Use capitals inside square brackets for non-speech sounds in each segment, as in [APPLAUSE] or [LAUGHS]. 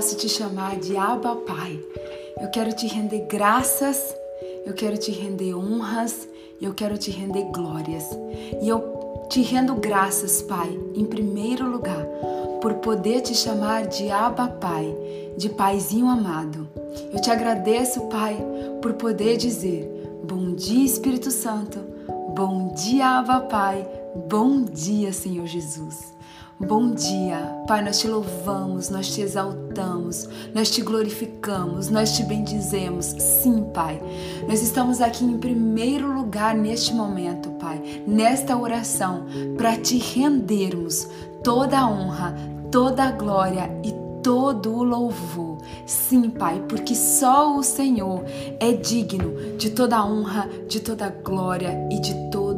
Posso te chamar de Abba Pai. Eu quero te render graças, eu quero te render honras, eu quero te render glórias. E eu te rendo graças, Pai, em primeiro lugar, por poder te chamar de Abba Pai, de Paizinho amado. Eu te agradeço, Pai, por poder dizer: Bom dia, Espírito Santo. Bom dia, Abba Pai. Bom dia, Senhor Jesus. Bom dia, Pai, nós te louvamos, nós te exaltamos, nós te glorificamos, nós te bendizemos. Sim, Pai, nós estamos aqui em primeiro lugar neste momento, Pai, nesta oração, para te rendermos toda a honra, toda a glória e todo o louvor. Sim, Pai, porque só o Senhor é digno de toda a honra, de toda a glória e de todo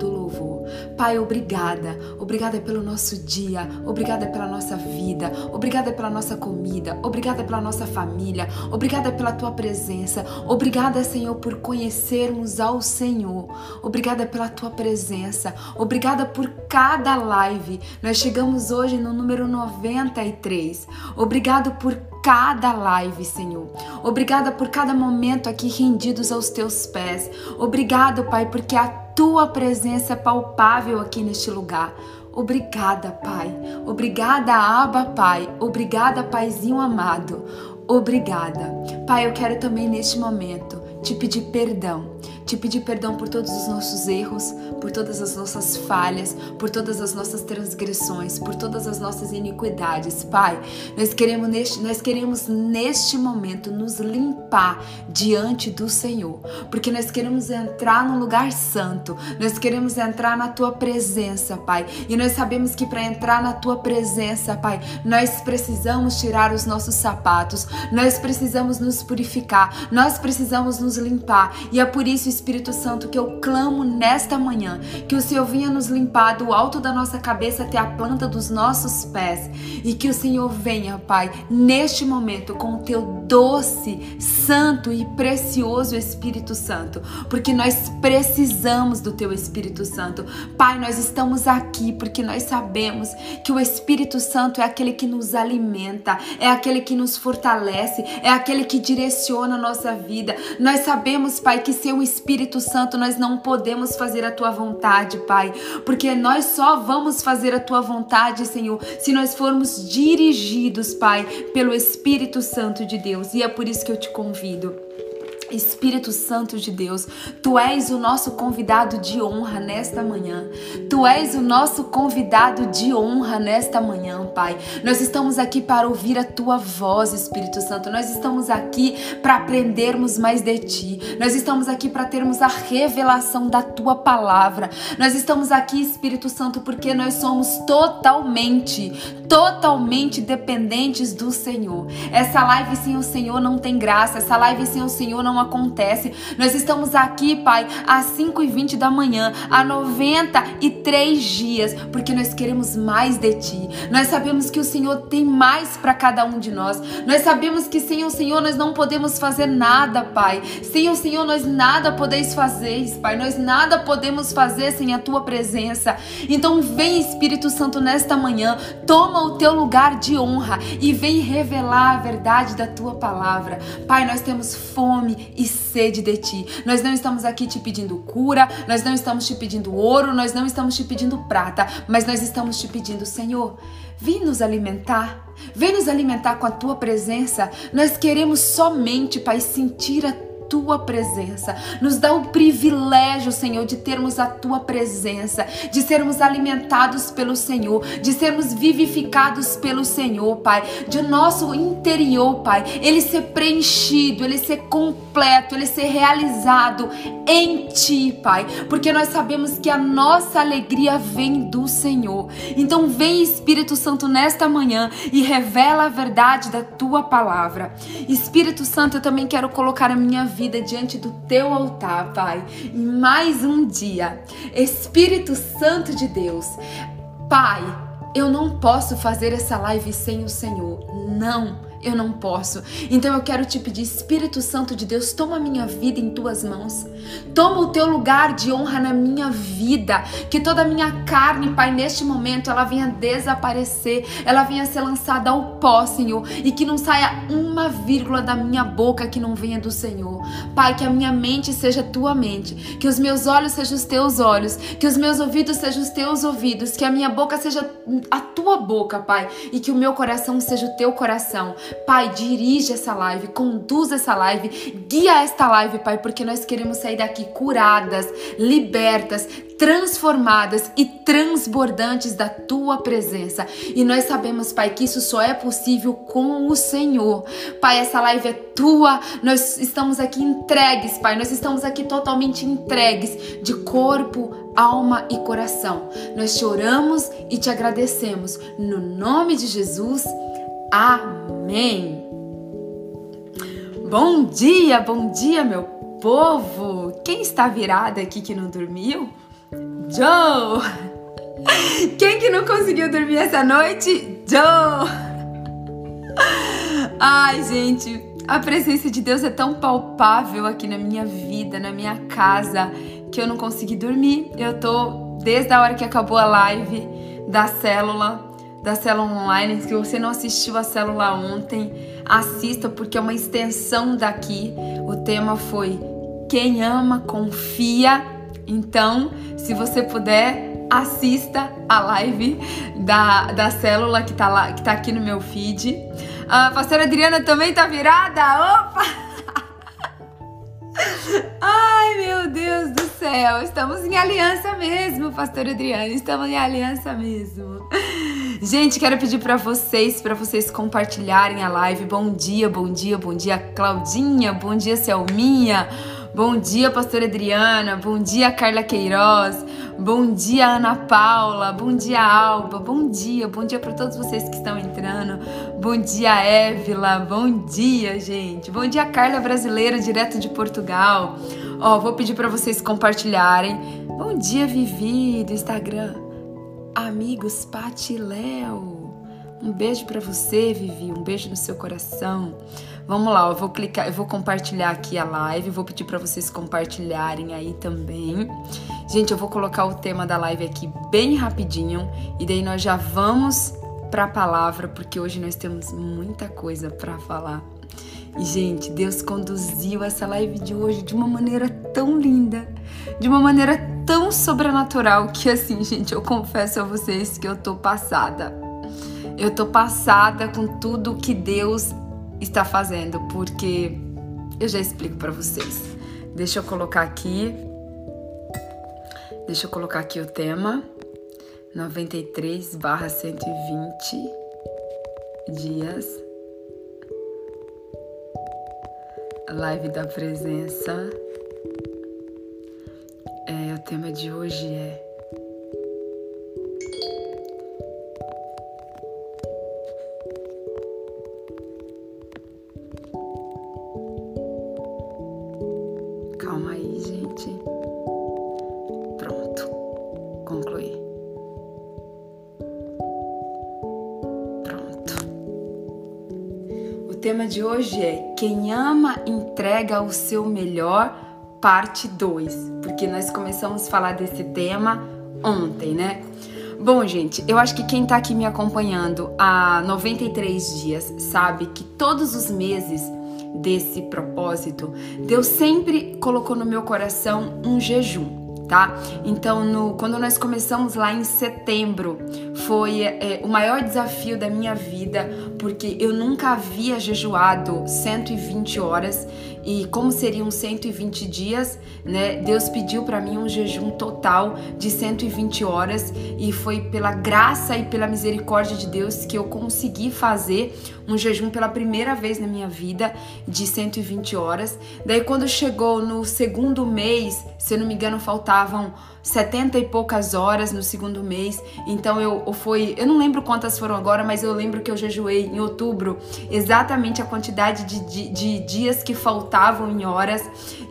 Pai, obrigada. Obrigada pelo nosso dia. Obrigada pela nossa vida. Obrigada pela nossa comida. Obrigada pela nossa família. Obrigada pela tua presença. Obrigada, Senhor, por conhecermos ao Senhor. Obrigada pela tua presença. Obrigada por cada live. Nós chegamos hoje no número 93. Obrigado por cada live, Senhor. Obrigada por cada momento aqui rendidos aos teus pés. Obrigado, Pai, porque a tua presença é palpável aqui neste lugar. Obrigada, Pai. Obrigada, Abba, Pai. Obrigada, Paizinho amado. Obrigada. Pai, eu quero também neste momento te pedir perdão te pedir perdão por todos os nossos erros, por todas as nossas falhas, por todas as nossas transgressões, por todas as nossas iniquidades. Pai, nós queremos neste, nós queremos neste momento nos limpar diante do Senhor, porque nós queremos entrar num lugar santo, nós queremos entrar na tua presença, Pai. E nós sabemos que para entrar na tua presença, Pai, nós precisamos tirar os nossos sapatos, nós precisamos nos purificar, nós precisamos nos limpar. E é por isso, Espírito Santo, que eu clamo nesta manhã que o Senhor venha nos limpar do alto da nossa cabeça até a planta dos nossos pés e que o Senhor venha, Pai, neste momento com o teu doce, santo e precioso Espírito Santo, porque nós precisamos do teu Espírito Santo. Pai, nós estamos aqui porque nós sabemos que o Espírito Santo é aquele que nos alimenta, é aquele que nos fortalece, é aquele que direciona a nossa vida. Nós sabemos, Pai, que sem o Espírito Santo, nós não podemos fazer a tua vontade, Pai, porque nós só vamos fazer a tua vontade, Senhor, se nós formos dirigidos, Pai, pelo Espírito Santo de Deus. E é por isso que eu te convido Espírito Santo de Deus, tu és o nosso convidado de honra nesta manhã. Tu és o nosso convidado de honra nesta manhã, Pai. Nós estamos aqui para ouvir a tua voz, Espírito Santo. Nós estamos aqui para aprendermos mais de ti. Nós estamos aqui para termos a revelação da tua palavra. Nós estamos aqui, Espírito Santo, porque nós somos totalmente, totalmente dependentes do Senhor. Essa live sem o Senhor não tem graça. Essa live sem o Senhor não acontece. Nós estamos aqui, Pai, às 5 e 20 da manhã, há 93 dias, porque nós queremos mais de Ti. Nós sabemos que o Senhor tem mais para cada um de nós. Nós sabemos que sem o Senhor nós não podemos fazer nada, Pai. Sem o Senhor nós nada podeis fazer, Pai. Nós nada podemos fazer sem a Tua presença. Então vem, Espírito Santo, nesta manhã, toma o Teu lugar de honra e vem revelar a verdade da Tua palavra. Pai, nós temos fome e sede de ti. Nós não estamos aqui te pedindo cura, nós não estamos te pedindo ouro, nós não estamos te pedindo prata, mas nós estamos te pedindo, Senhor, vem nos alimentar. Vem nos alimentar com a tua presença. Nós queremos somente, Pai, sentir a tua presença. Nos dá o privilégio, Senhor, de termos a tua presença, de sermos alimentados pelo Senhor, de sermos vivificados pelo Senhor, Pai, de nosso interior, Pai, ele ser preenchido, ele ser completo, ele ser realizado em ti, Pai, porque nós sabemos que a nossa alegria vem do Senhor. Então, vem Espírito Santo nesta manhã e revela a verdade da tua palavra. Espírito Santo, eu também quero colocar a minha vida diante do teu altar, Pai, em mais um dia. Espírito Santo de Deus, Pai, eu não posso fazer essa live sem o Senhor. Não eu não posso. Então eu quero te pedir, Espírito Santo de Deus, toma a minha vida em tuas mãos. Toma o teu lugar de honra na minha vida. Que toda a minha carne, Pai, neste momento, ela venha desaparecer, ela venha ser lançada ao pó, Senhor. E que não saia uma vírgula da minha boca que não venha do Senhor. Pai, que a minha mente seja tua mente. Que os meus olhos sejam os teus olhos. Que os meus ouvidos sejam os teus ouvidos. Que a minha boca seja a tua boca, Pai. E que o meu coração seja o teu coração. Pai, dirige essa live, conduz essa live, guia esta live, Pai, porque nós queremos sair daqui curadas, libertas, transformadas e transbordantes da tua presença. E nós sabemos, Pai, que isso só é possível com o Senhor. Pai, essa live é tua, nós estamos aqui entregues, Pai, nós estamos aqui totalmente entregues de corpo, alma e coração. Nós te oramos e te agradecemos. No nome de Jesus. Amém. Bom dia, bom dia, meu povo. Quem está virado aqui que não dormiu? Joe. [LAUGHS] Quem que não conseguiu dormir essa noite? Joe. [LAUGHS] Ai, gente, a presença de Deus é tão palpável aqui na minha vida, na minha casa, que eu não consegui dormir. Eu tô desde a hora que acabou a live da célula da célula online. Se você não assistiu a célula ontem, assista porque é uma extensão daqui. O tema foi Quem ama confia. Então, se você puder, assista a live da, da célula que tá, lá, que tá aqui no meu feed. A pastora Adriana também tá virada? Opa! Ai, meu Deus do céu, estamos em aliança mesmo, pastora Adriana, estamos em aliança mesmo. Gente, quero pedir para vocês, para vocês compartilharem a live. Bom dia, bom dia, bom dia, Claudinha. Bom dia, Selminha. Bom dia, pastora Adriana. Bom dia, Carla Queiroz. Bom dia, Ana Paula. Bom dia, Alba. Bom dia, bom dia para todos vocês que estão entrando. Bom dia, Évila. Bom dia, gente. Bom dia, Carla Brasileira, direto de Portugal. Ó, vou pedir para vocês compartilharem. Bom dia, Vivi, do Instagram. Amigos Pati Léo. Um beijo para você, Vivi. Um beijo no seu coração. Vamos lá, eu vou clicar, eu vou compartilhar aqui a live, vou pedir para vocês compartilharem aí também. Gente, eu vou colocar o tema da live aqui bem rapidinho e daí nós já vamos para a palavra, porque hoje nós temos muita coisa para falar. E, gente, Deus conduziu essa live de hoje de uma maneira tão linda, de uma maneira tão sobrenatural que, assim, gente, eu confesso a vocês que eu tô passada. Eu tô passada com tudo que Deus está fazendo, porque eu já explico para vocês. Deixa eu colocar aqui. Deixa eu colocar aqui o tema. 93 barra 120 dias live da presença. É, o tema de hoje é de hoje é quem ama entrega o seu melhor, parte 2, porque nós começamos a falar desse tema ontem, né? Bom, gente, eu acho que quem tá aqui me acompanhando há 93 dias sabe que todos os meses desse propósito, Deus sempre colocou no meu coração um jejum tá? Então, no, quando nós começamos lá em setembro, foi é, o maior desafio da minha vida, porque eu nunca havia jejuado 120 horas e como seriam 120 dias, né? Deus pediu para mim um jejum total de 120 horas e foi pela graça e pela misericórdia de Deus que eu consegui fazer um jejum pela primeira vez na minha vida de 120 horas. Daí quando chegou no segundo mês, se eu não me engano, faltavam 70 e poucas horas no segundo mês. Então eu, foi, eu não lembro quantas foram agora, mas eu lembro que eu jejuei em outubro exatamente a quantidade de, de, de dias que faltavam em horas.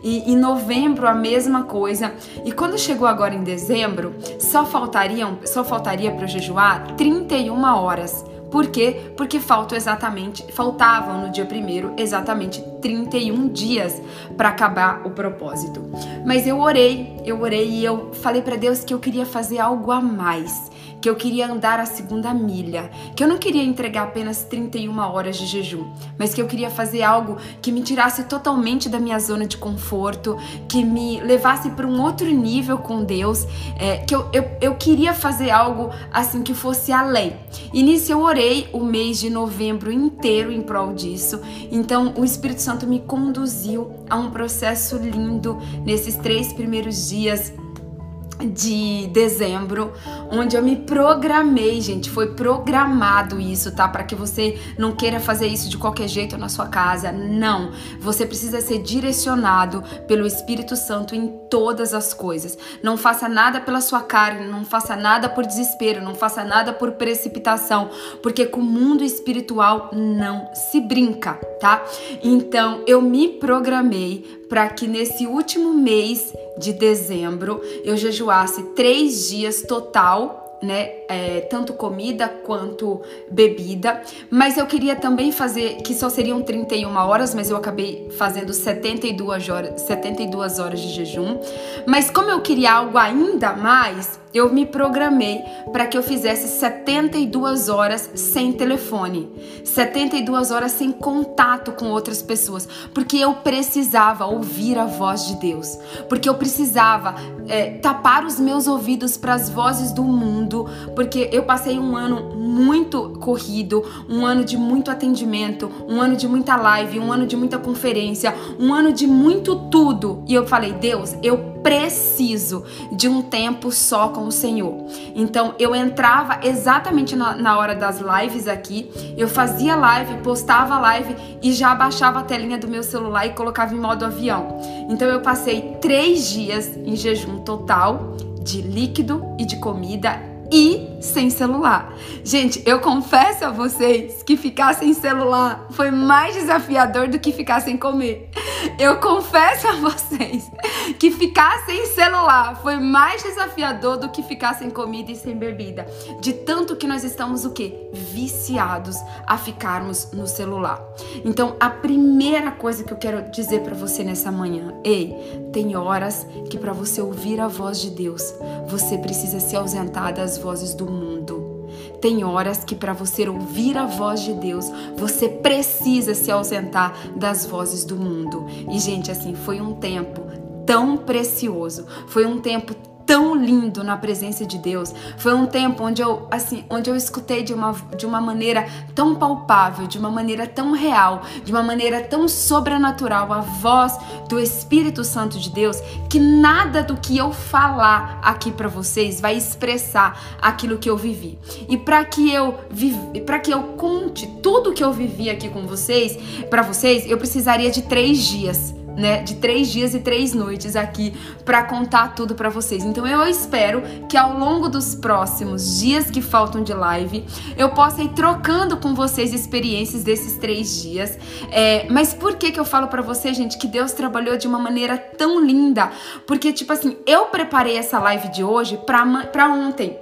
E em novembro a mesma coisa. E quando chegou agora em dezembro, só faltariam, só faltaria para jejuar 31 horas. Por quê? Porque faltam exatamente, faltavam no dia primeiro exatamente 31 dias para acabar o propósito. Mas eu orei, eu orei e eu falei para Deus que eu queria fazer algo a mais que eu queria andar a segunda milha, que eu não queria entregar apenas 31 horas de jejum, mas que eu queria fazer algo que me tirasse totalmente da minha zona de conforto, que me levasse para um outro nível com Deus, é, que eu, eu, eu queria fazer algo assim que fosse além. E nisso eu orei o mês de novembro inteiro em prol disso, então o Espírito Santo me conduziu a um processo lindo nesses três primeiros dias de dezembro, onde eu me programei, gente, foi programado isso, tá? Para que você não queira fazer isso de qualquer jeito na sua casa. Não, você precisa ser direcionado pelo Espírito Santo em todas as coisas. Não faça nada pela sua carne, não faça nada por desespero, não faça nada por precipitação, porque com o mundo espiritual não se brinca, tá? Então, eu me programei para que nesse último mês de dezembro eu jejuasse três dias total né, é, tanto comida quanto bebida, mas eu queria também fazer, que só seriam 31 horas, mas eu acabei fazendo 72 horas, 72 horas de jejum, mas como eu queria algo ainda mais, eu me programei para que eu fizesse 72 horas sem telefone, 72 horas sem contato com outras pessoas, porque eu precisava ouvir a voz de Deus, porque eu precisava é, tapar os meus ouvidos para as vozes do mundo, porque eu passei um ano muito corrido, um ano de muito atendimento, um ano de muita live, um ano de muita conferência, um ano de muito tudo, e eu falei, Deus, eu preciso de um tempo só com o Senhor. Então eu entrava exatamente na, na, hora das lives aqui, eu fazia live, postava live e já baixava a telinha do meu celular e colocava em modo avião. Então eu passei três dias em jejum total de líquido e de comida e sem celular. Gente, eu confesso a vocês que ficar sem celular foi mais desafiador do que ficar sem comer. Eu confesso a vocês que ficar sem celular foi mais desafiador do que ficar sem comida e sem bebida. De tanto que nós estamos o quê? Viciados a ficarmos no celular. Então, a primeira coisa que eu quero dizer para você nessa manhã, ei, tem horas que para você ouvir a voz de Deus, você precisa se ausentar das vozes do mundo. Tem horas que para você ouvir a voz de Deus, você precisa se ausentar das vozes do mundo. E gente, assim, foi um tempo tão precioso. Foi um tempo tão lindo na presença de Deus. Foi um tempo onde eu, assim, onde eu escutei de uma, de uma maneira tão palpável, de uma maneira tão real, de uma maneira tão sobrenatural a voz do Espírito Santo de Deus, que nada do que eu falar aqui para vocês vai expressar aquilo que eu vivi. E para que eu para que eu conte tudo que eu vivi aqui com vocês, para vocês, eu precisaria de três dias né, de três dias e três noites aqui para contar tudo para vocês. Então eu espero que ao longo dos próximos dias que faltam de live eu possa ir trocando com vocês experiências desses três dias. É, mas por que que eu falo para você, gente, que Deus trabalhou de uma maneira tão linda? Porque tipo assim, eu preparei essa live de hoje para ontem.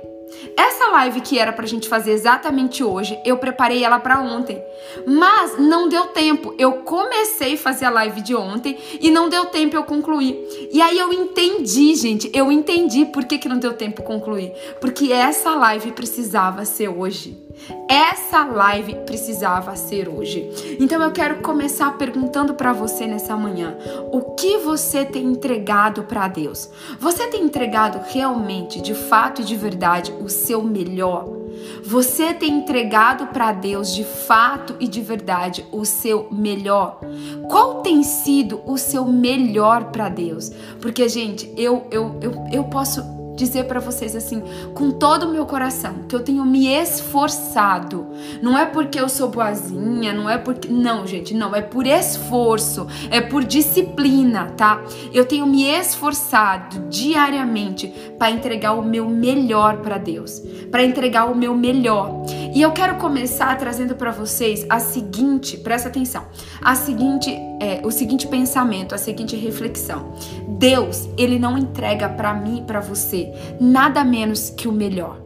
Essa live que era pra gente fazer exatamente hoje, eu preparei ela para ontem. Mas não deu tempo. Eu comecei a fazer a live de ontem e não deu tempo eu concluir. E aí eu entendi, gente, eu entendi por que, que não deu tempo concluir. Porque essa live precisava ser hoje. Essa live precisava ser hoje. Então eu quero começar perguntando para você nessa manhã: o que você tem entregado para Deus? Você tem entregado realmente, de fato e de verdade, o seu melhor? Você tem entregado para Deus de fato e de verdade o seu melhor? Qual tem sido o seu melhor para Deus? Porque, gente, eu, eu, eu, eu posso dizer para vocês assim, com todo o meu coração, que eu tenho me esforçado. Não é porque eu sou boazinha, não é porque. Não, gente, não. É por esforço, é por disciplina, tá? Eu tenho me esforçado diariamente para entregar o meu melhor para Deus, para entregar o meu melhor. E eu quero começar trazendo para vocês a seguinte, presta atenção, a seguinte, é, o seguinte pensamento, a seguinte reflexão. Deus, ele não entrega para mim e para você nada menos que o melhor.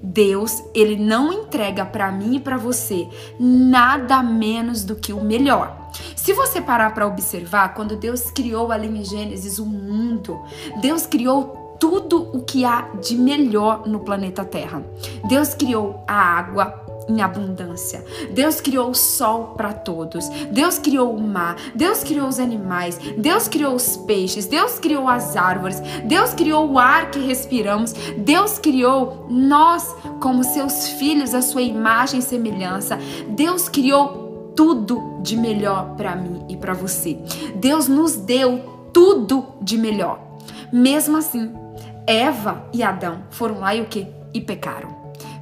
Deus, ele não entrega para mim e para você nada menos do que o melhor. Se você parar para observar, quando Deus criou ali em Gênesis o mundo, Deus criou tudo o que há de melhor no planeta Terra. Deus criou a água, em abundância. Deus criou o sol para todos. Deus criou o mar. Deus criou os animais. Deus criou os peixes. Deus criou as árvores. Deus criou o ar que respiramos. Deus criou nós como seus filhos, a sua imagem e semelhança. Deus criou tudo de melhor para mim e para você. Deus nos deu tudo de melhor. Mesmo assim, Eva e Adão foram lá e o que? E pecaram.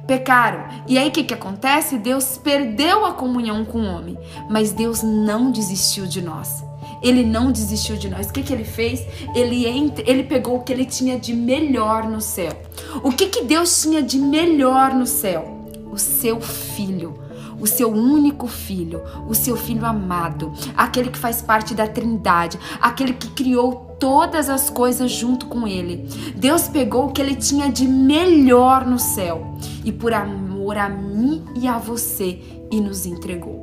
Pecaram. E aí o que, que acontece? Deus perdeu a comunhão com o homem. Mas Deus não desistiu de nós. Ele não desistiu de nós. O que, que ele fez? Ele, ele pegou o que ele tinha de melhor no céu. O que, que Deus tinha de melhor no céu? O seu filho o seu único filho, o seu filho amado, aquele que faz parte da Trindade, aquele que criou todas as coisas junto com ele. Deus pegou o que ele tinha de melhor no céu e por amor a mim e a você e nos entregou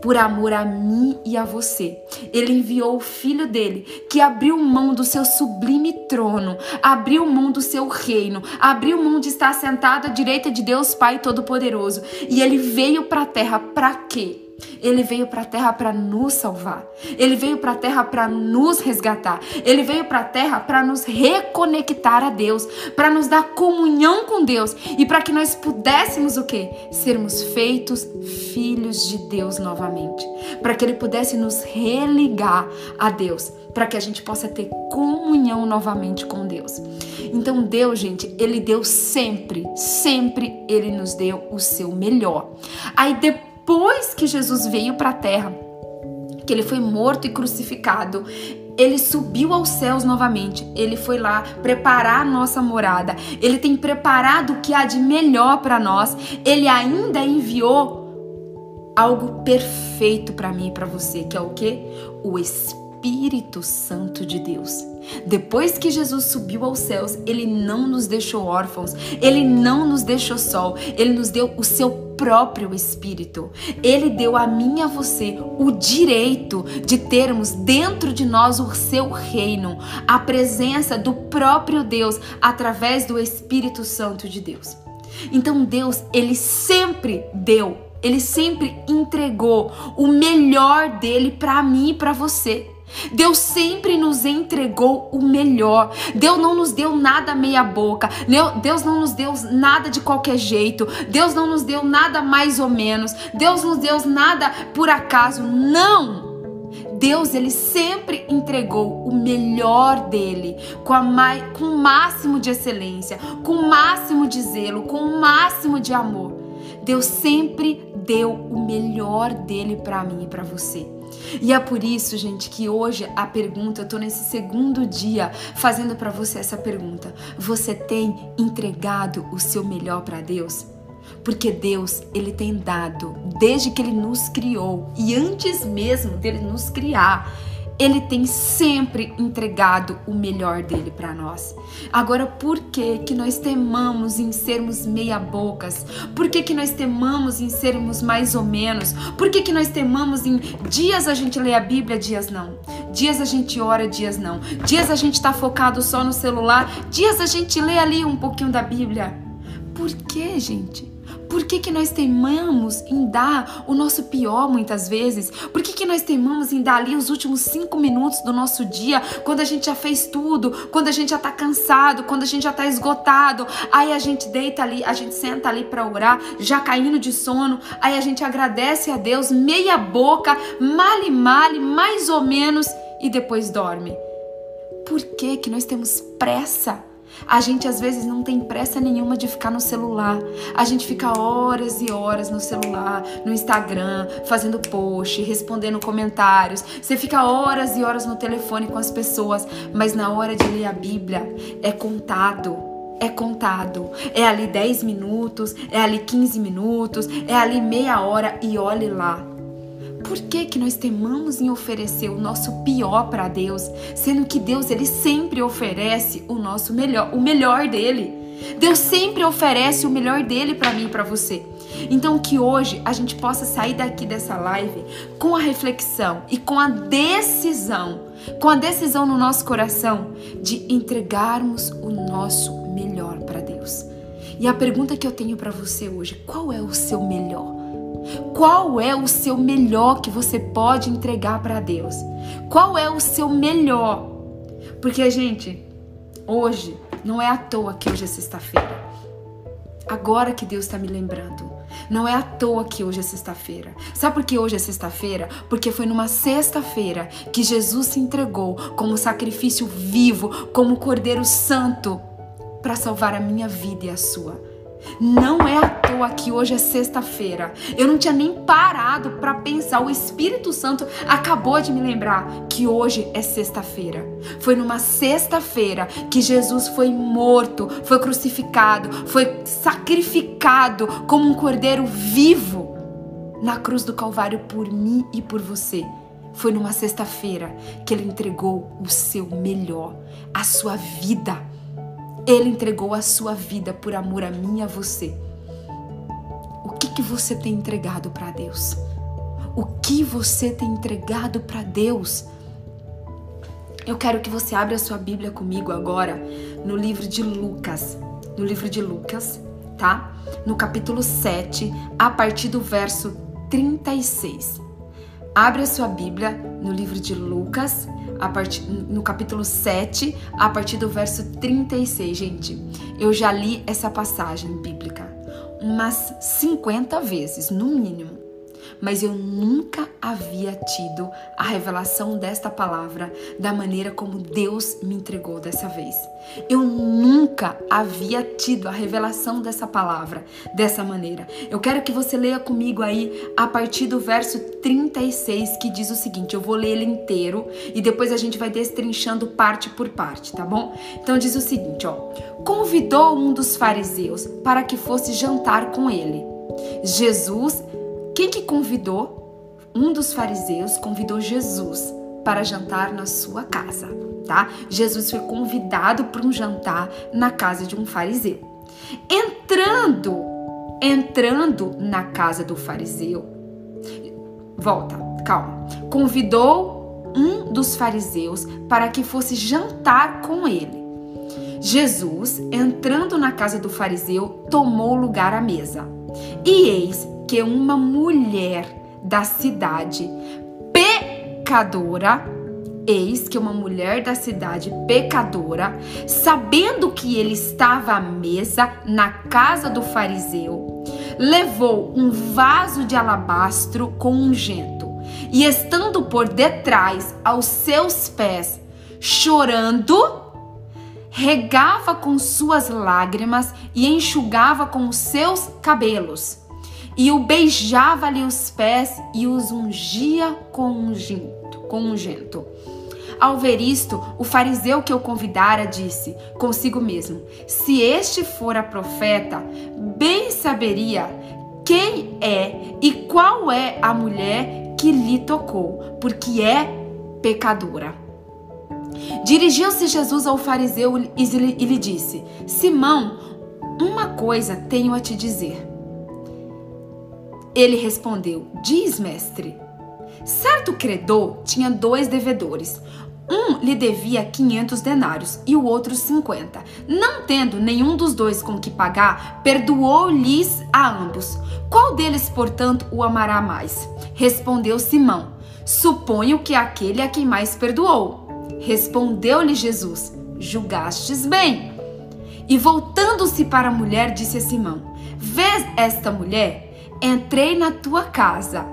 por amor a mim e a você. Ele enviou o filho dele, que abriu mão do seu sublime trono, abriu mão do seu reino, abriu mão de estar sentado à direita de Deus Pai Todo-Poderoso. E ele veio para a terra para quê? Ele veio para a terra para nos salvar. Ele veio para a terra para nos resgatar. Ele veio para a terra para nos reconectar a Deus, para nos dar comunhão com Deus e para que nós pudéssemos o quê? Sermos feitos filhos de Deus novamente. Para que ele pudesse nos religar a Deus, para que a gente possa ter comunhão novamente com Deus. Então Deus, gente, ele deu sempre, sempre ele nos deu o seu melhor. Aí depois depois que Jesus veio para a terra, que ele foi morto e crucificado, ele subiu aos céus novamente. Ele foi lá preparar a nossa morada. Ele tem preparado o que há de melhor para nós. Ele ainda enviou algo perfeito para mim e para você, que é o que? O Espírito Santo de Deus. Depois que Jesus subiu aos céus, ele não nos deixou órfãos, ele não nos deixou só, ele nos deu o seu próprio Espírito. Ele deu a mim e a você o direito de termos dentro de nós o seu reino, a presença do próprio Deus através do Espírito Santo de Deus. Então Deus, ele sempre deu, ele sempre entregou o melhor dele para mim e para você. Deus sempre nos entregou o melhor. Deus não nos deu nada meia boca. Deus não nos deu nada de qualquer jeito. Deus não nos deu nada mais ou menos. Deus nos deu nada por acaso. Não! Deus ele sempre entregou o melhor dele, com, a mai, com o máximo de excelência, com o máximo de zelo, com o máximo de amor. Deus sempre deu o melhor dele para mim e para você. E é por isso, gente, que hoje a pergunta, eu tô nesse segundo dia fazendo para você essa pergunta. Você tem entregado o seu melhor para Deus? Porque Deus, ele tem dado desde que ele nos criou e antes mesmo dele nos criar, ele tem sempre entregado o melhor dele para nós. Agora, por que que nós temamos em sermos meia bocas? Por que que nós temamos em sermos mais ou menos? Por que que nós temamos em dias a gente lê a Bíblia, dias não? Dias a gente ora, dias não. Dias a gente está focado só no celular, dias a gente lê ali um pouquinho da Bíblia. Por que, gente? Por que, que nós teimamos em dar o nosso pior muitas vezes? Por que, que nós teimamos em dar ali os últimos cinco minutos do nosso dia, quando a gente já fez tudo, quando a gente já tá cansado, quando a gente já tá esgotado? Aí a gente deita ali, a gente senta ali para orar, já caindo de sono, aí a gente agradece a Deus, meia boca, male male, mais ou menos, e depois dorme. Por que, que nós temos pressa? A gente às vezes não tem pressa nenhuma de ficar no celular. A gente fica horas e horas no celular, no Instagram, fazendo post, respondendo comentários. Você fica horas e horas no telefone com as pessoas, mas na hora de ler a Bíblia é contado é contado. É ali 10 minutos, é ali 15 minutos, é ali meia hora e olhe lá. Por que, que nós temamos em oferecer o nosso pior para Deus, sendo que Deus ele sempre oferece o nosso melhor, o melhor dele? Deus sempre oferece o melhor dele para mim e para você. Então que hoje a gente possa sair daqui dessa live com a reflexão e com a decisão, com a decisão no nosso coração de entregarmos o nosso melhor para Deus. E a pergunta que eu tenho para você hoje, qual é o seu melhor? Qual é o seu melhor que você pode entregar para Deus? Qual é o seu melhor? Porque, gente, hoje não é à toa que hoje é sexta-feira. Agora que Deus está me lembrando. Não é à toa que hoje é sexta-feira. Sabe por que hoje é sexta-feira? Porque foi numa sexta-feira que Jesus se entregou como sacrifício vivo, como Cordeiro Santo, para salvar a minha vida e a sua. Não é à toa que hoje é sexta-feira. Eu não tinha nem parado para pensar. O Espírito Santo acabou de me lembrar que hoje é sexta-feira. Foi numa sexta-feira que Jesus foi morto, foi crucificado, foi sacrificado como um cordeiro vivo na cruz do Calvário por mim e por você. Foi numa sexta-feira que ele entregou o seu melhor, a sua vida ele entregou a sua vida por amor a mim e a você. O que, que você tem entregado para Deus? O que você tem entregado para Deus? Eu quero que você abra a sua Bíblia comigo agora no livro de Lucas. No livro de Lucas, tá? No capítulo 7, a partir do verso 36. Abre a sua Bíblia no livro de Lucas, a part... no capítulo 7, a partir do verso 36, gente. Eu já li essa passagem bíblica umas 50 vezes, no mínimo mas eu nunca havia tido a revelação desta palavra da maneira como Deus me entregou dessa vez. Eu nunca havia tido a revelação dessa palavra dessa maneira. Eu quero que você leia comigo aí a partir do verso 36 que diz o seguinte: eu vou ler ele inteiro e depois a gente vai destrinchando parte por parte, tá bom? Então diz o seguinte, ó: Convidou um dos fariseus para que fosse jantar com ele. Jesus quem que convidou? Um dos fariseus convidou Jesus para jantar na sua casa, tá? Jesus foi convidado para um jantar na casa de um fariseu. Entrando, entrando na casa do fariseu, volta, calma. Convidou um dos fariseus para que fosse jantar com ele. Jesus, entrando na casa do fariseu, tomou lugar à mesa. E eis que uma mulher da cidade pecadora, eis que uma mulher da cidade pecadora, sabendo que ele estava à mesa na casa do fariseu, levou um vaso de alabastro com ungento e estando por detrás aos seus pés, chorando, regava com suas lágrimas e enxugava com seus cabelos e o beijava-lhe os pés e os ungia com ungento, com ungento. Ao ver isto, o fariseu que o convidara disse consigo mesmo: Se este fora profeta, bem saberia quem é e qual é a mulher que lhe tocou, porque é pecadora. Dirigiu-se Jesus ao fariseu e lhe disse: Simão, uma coisa tenho a te dizer. Ele respondeu: Diz, mestre. Certo credor tinha dois devedores. Um lhe devia 500 denários e o outro 50. Não tendo nenhum dos dois com que pagar, perdoou-lhes a ambos. Qual deles, portanto, o amará mais? Respondeu Simão: Suponho que aquele a quem mais perdoou. Respondeu-lhe Jesus: Julgastes bem. E voltando-se para a mulher, disse a Simão: Vês esta mulher? Entrei na tua casa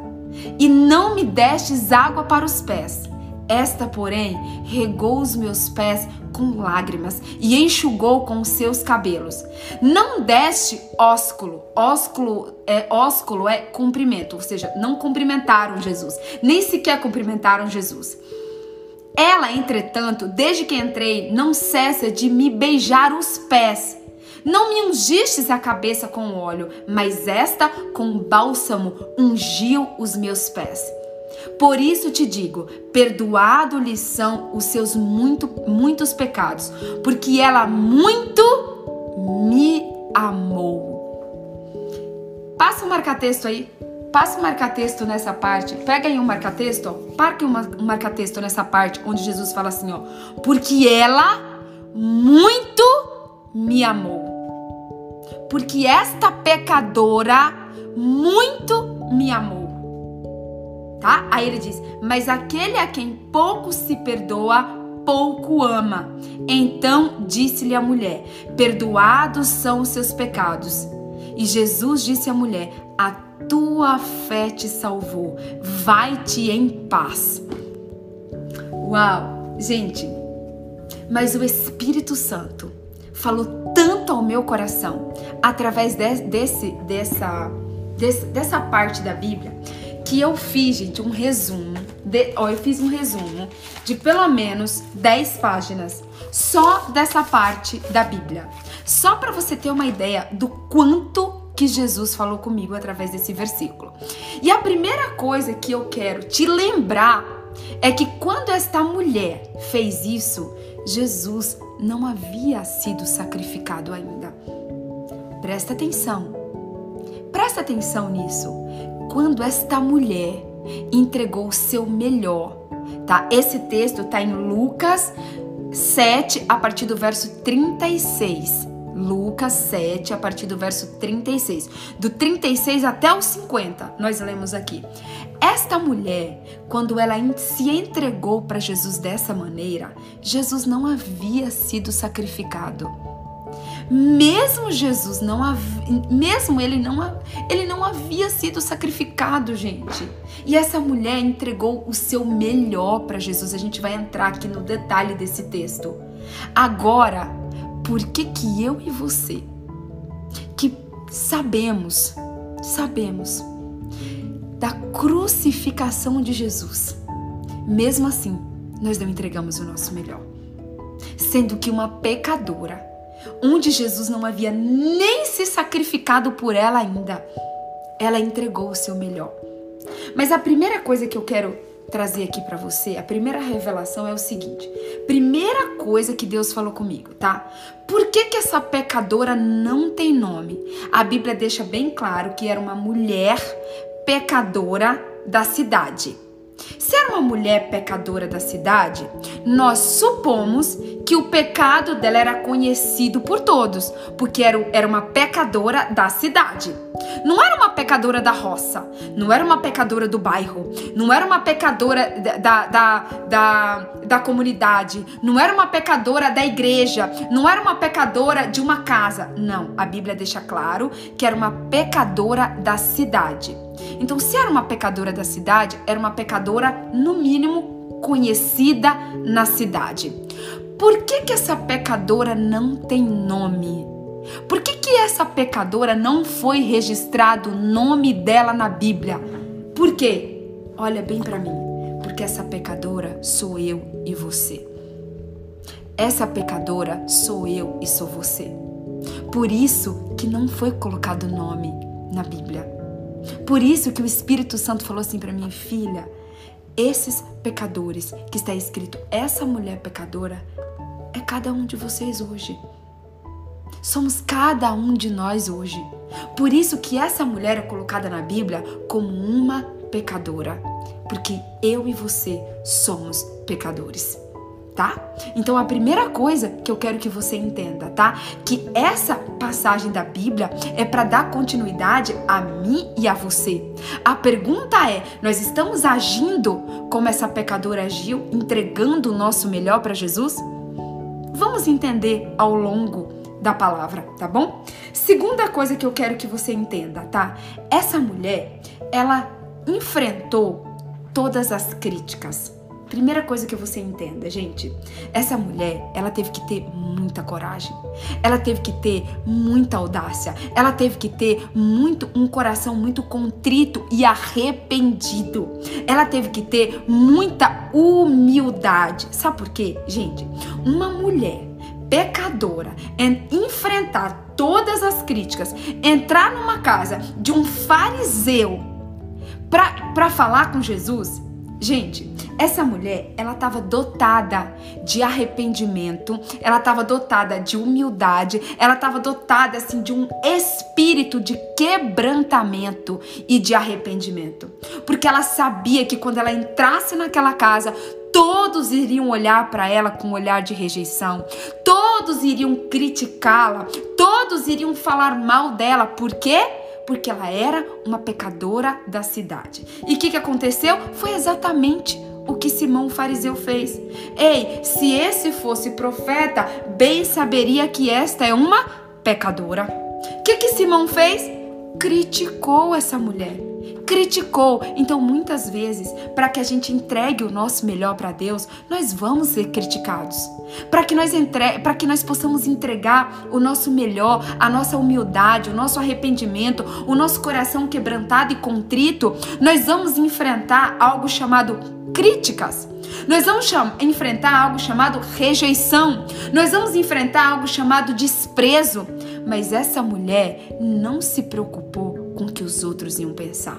e não me destes água para os pés esta, porém, regou os meus pés com lágrimas e enxugou com os seus cabelos. Não deste ósculo. Ósculo é ósculo é cumprimento, ou seja, não cumprimentaram Jesus, nem sequer cumprimentaram Jesus. Ela, entretanto, desde que entrei, não cessa de me beijar os pés. Não me ungistes a cabeça com óleo, mas esta com bálsamo ungiu os meus pés. Por isso te digo: perdoado-lhes são os seus muito, muitos pecados, porque ela muito me amou. Passa o marca-texto aí. Passa o marca-texto nessa parte. Pega aí um marca-texto, ó. Parque um marca-texto nessa parte onde Jesus fala assim, ó. Porque ela muito me amou. Porque esta pecadora muito me amou tá? Aí ele diz: Mas aquele a quem pouco se perdoa, pouco ama. Então disse-lhe a mulher: Perdoados são os seus pecados. E Jesus disse à mulher: A tua fé te salvou. Vai-te em paz. Uau, gente. Mas o Espírito Santo falou tanto ao meu coração através de, desse, dessa, desse, dessa parte da Bíblia que eu fiz, gente, um resumo. De, ó, eu fiz um resumo de pelo menos 10 páginas só dessa parte da Bíblia. Só para você ter uma ideia do quanto que Jesus falou comigo através desse versículo. E a primeira coisa que eu quero te lembrar é que quando esta mulher fez isso, Jesus não havia sido sacrificado ainda. Presta atenção. Presta atenção nisso quando esta mulher entregou o seu melhor, tá? Esse texto tá em Lucas 7 a partir do verso 36. Lucas 7, a partir do verso 36. Do 36 até o 50, nós lemos aqui. Esta mulher, quando ela se entregou para Jesus dessa maneira, Jesus não havia sido sacrificado. Mesmo Jesus não mesmo ele não ele não havia sido sacrificado, gente. E essa mulher entregou o seu melhor para Jesus. A gente vai entrar aqui no detalhe desse texto. Agora, por que que eu e você que sabemos, sabemos da crucificação de Jesus, mesmo assim, nós não entregamos o nosso melhor, sendo que uma pecadora onde Jesus não havia nem se sacrificado por ela ainda, ela entregou o seu melhor. Mas a primeira coisa que eu quero trazer aqui para você, a primeira revelação é o seguinte: primeira coisa que Deus falou comigo, tá? Por que que essa pecadora não tem nome? A Bíblia deixa bem claro que era uma mulher pecadora da cidade. Se era uma mulher pecadora da cidade, nós supomos que o pecado dela era conhecido por todos, porque era, uma pecadora da cidade. Não era uma pecadora da roça, não era uma pecadora do bairro, não era uma pecadora da, da, da, da comunidade, não era uma pecadora da igreja, não era uma pecadora de uma casa. Não, a Bíblia deixa claro que era uma pecadora da cidade. Então, se era uma pecadora da cidade, era uma pecadora, no mínimo, conhecida na cidade. Por que, que essa pecadora não tem nome? Por que, que essa pecadora não foi registrado o nome dela na Bíblia? Por quê? Olha bem para mim. Porque essa pecadora sou eu e você. Essa pecadora sou eu e sou você. Por isso que não foi colocado nome na Bíblia. Por isso que o Espírito Santo falou assim para mim, filha, esses pecadores que está escrito, essa mulher pecadora é cada um de vocês hoje. Somos cada um de nós hoje. Por isso que essa mulher é colocada na Bíblia como uma pecadora, porque eu e você somos pecadores. Tá? Então a primeira coisa que eu quero que você entenda, tá? Que essa passagem da Bíblia é para dar continuidade a mim e a você. A pergunta é: nós estamos agindo como essa pecadora agiu, entregando o nosso melhor para Jesus? Vamos entender ao longo da palavra, tá bom? Segunda coisa que eu quero que você entenda, tá? Essa mulher, ela enfrentou todas as críticas Primeira coisa que você entenda, gente, essa mulher, ela teve que ter muita coragem. Ela teve que ter muita audácia. Ela teve que ter muito um coração muito contrito e arrependido. Ela teve que ter muita humildade. Sabe por quê, gente? Uma mulher pecadora enfrentar todas as críticas, entrar numa casa de um fariseu para falar com Jesus, Gente, essa mulher, ela estava dotada de arrependimento, ela estava dotada de humildade, ela estava dotada assim de um espírito de quebrantamento e de arrependimento. Porque ela sabia que quando ela entrasse naquela casa, todos iriam olhar para ela com um olhar de rejeição, todos iriam criticá-la, todos iriam falar mal dela, por quê? Porque ela era uma pecadora da cidade. E o que, que aconteceu? Foi exatamente o que Simão o fariseu fez. Ei, se esse fosse profeta, bem saberia que esta é uma pecadora. O que, que Simão fez? Criticou essa mulher criticou. Então, muitas vezes, para que a gente entregue o nosso melhor para Deus, nós vamos ser criticados. Para que nós entre... para que nós possamos entregar o nosso melhor, a nossa humildade, o nosso arrependimento, o nosso coração quebrantado e contrito, nós vamos enfrentar algo chamado críticas. Nós vamos enfrentar algo chamado rejeição. Nós vamos enfrentar algo chamado desprezo. Mas essa mulher não se preocupou com o que os outros iam pensar.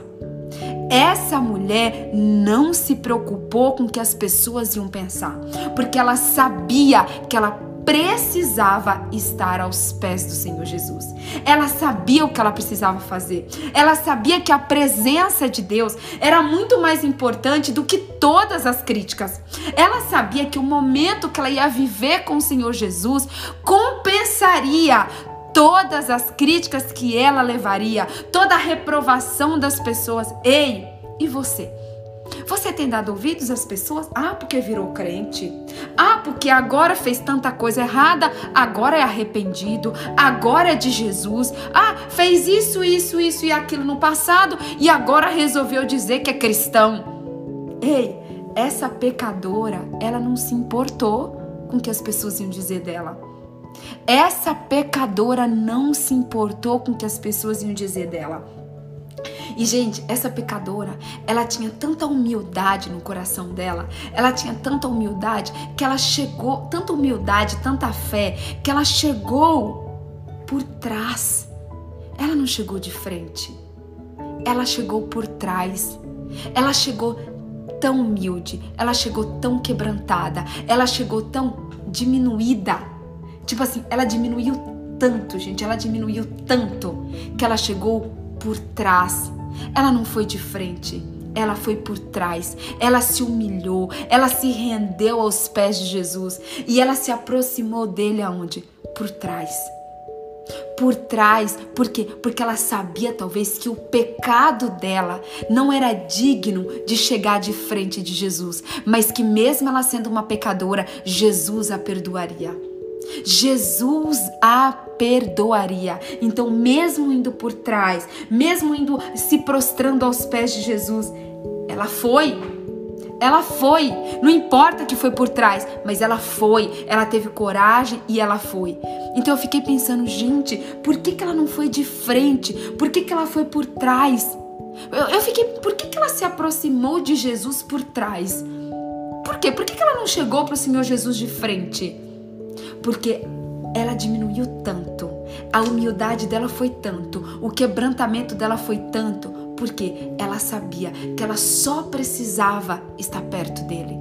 Essa mulher não se preocupou com o que as pessoas iam pensar, porque ela sabia que ela precisava estar aos pés do Senhor Jesus. Ela sabia o que ela precisava fazer. Ela sabia que a presença de Deus era muito mais importante do que todas as críticas. Ela sabia que o momento que ela ia viver com o Senhor Jesus compensaria todas as críticas que ela levaria, toda a reprovação das pessoas. Ei, e você? Você tem dado ouvidos às pessoas? Ah, porque virou crente. Ah, porque agora fez tanta coisa errada, agora é arrependido, agora é de Jesus. Ah, fez isso, isso, isso e aquilo no passado e agora resolveu dizer que é cristão. Ei, essa pecadora, ela não se importou com o que as pessoas iam dizer dela. Essa pecadora não se importou com o que as pessoas iam dizer dela. E gente, essa pecadora, ela tinha tanta humildade no coração dela, ela tinha tanta humildade que ela chegou, tanta humildade, tanta fé, que ela chegou por trás. Ela não chegou de frente. Ela chegou por trás. Ela chegou tão humilde, ela chegou tão quebrantada, ela chegou tão diminuída Tipo assim, ela diminuiu tanto, gente, ela diminuiu tanto que ela chegou por trás. Ela não foi de frente, ela foi por trás. Ela se humilhou, ela se rendeu aos pés de Jesus e ela se aproximou dele aonde? Por trás. Por trás, por quê? Porque ela sabia talvez que o pecado dela não era digno de chegar de frente de Jesus, mas que mesmo ela sendo uma pecadora, Jesus a perdoaria. Jesus a perdoaria. Então, mesmo indo por trás, mesmo indo se prostrando aos pés de Jesus, ela foi. Ela foi. Não importa que foi por trás, mas ela foi. Ela teve coragem e ela foi. Então eu fiquei pensando, gente, por que, que ela não foi de frente? Por que, que ela foi por trás? Eu, eu fiquei, por que, que ela se aproximou de Jesus por trás? Por quê? Por que, que ela não chegou para o Senhor Jesus de frente? Porque ela diminuiu tanto, a humildade dela foi tanto, o quebrantamento dela foi tanto, porque ela sabia que ela só precisava estar perto dele.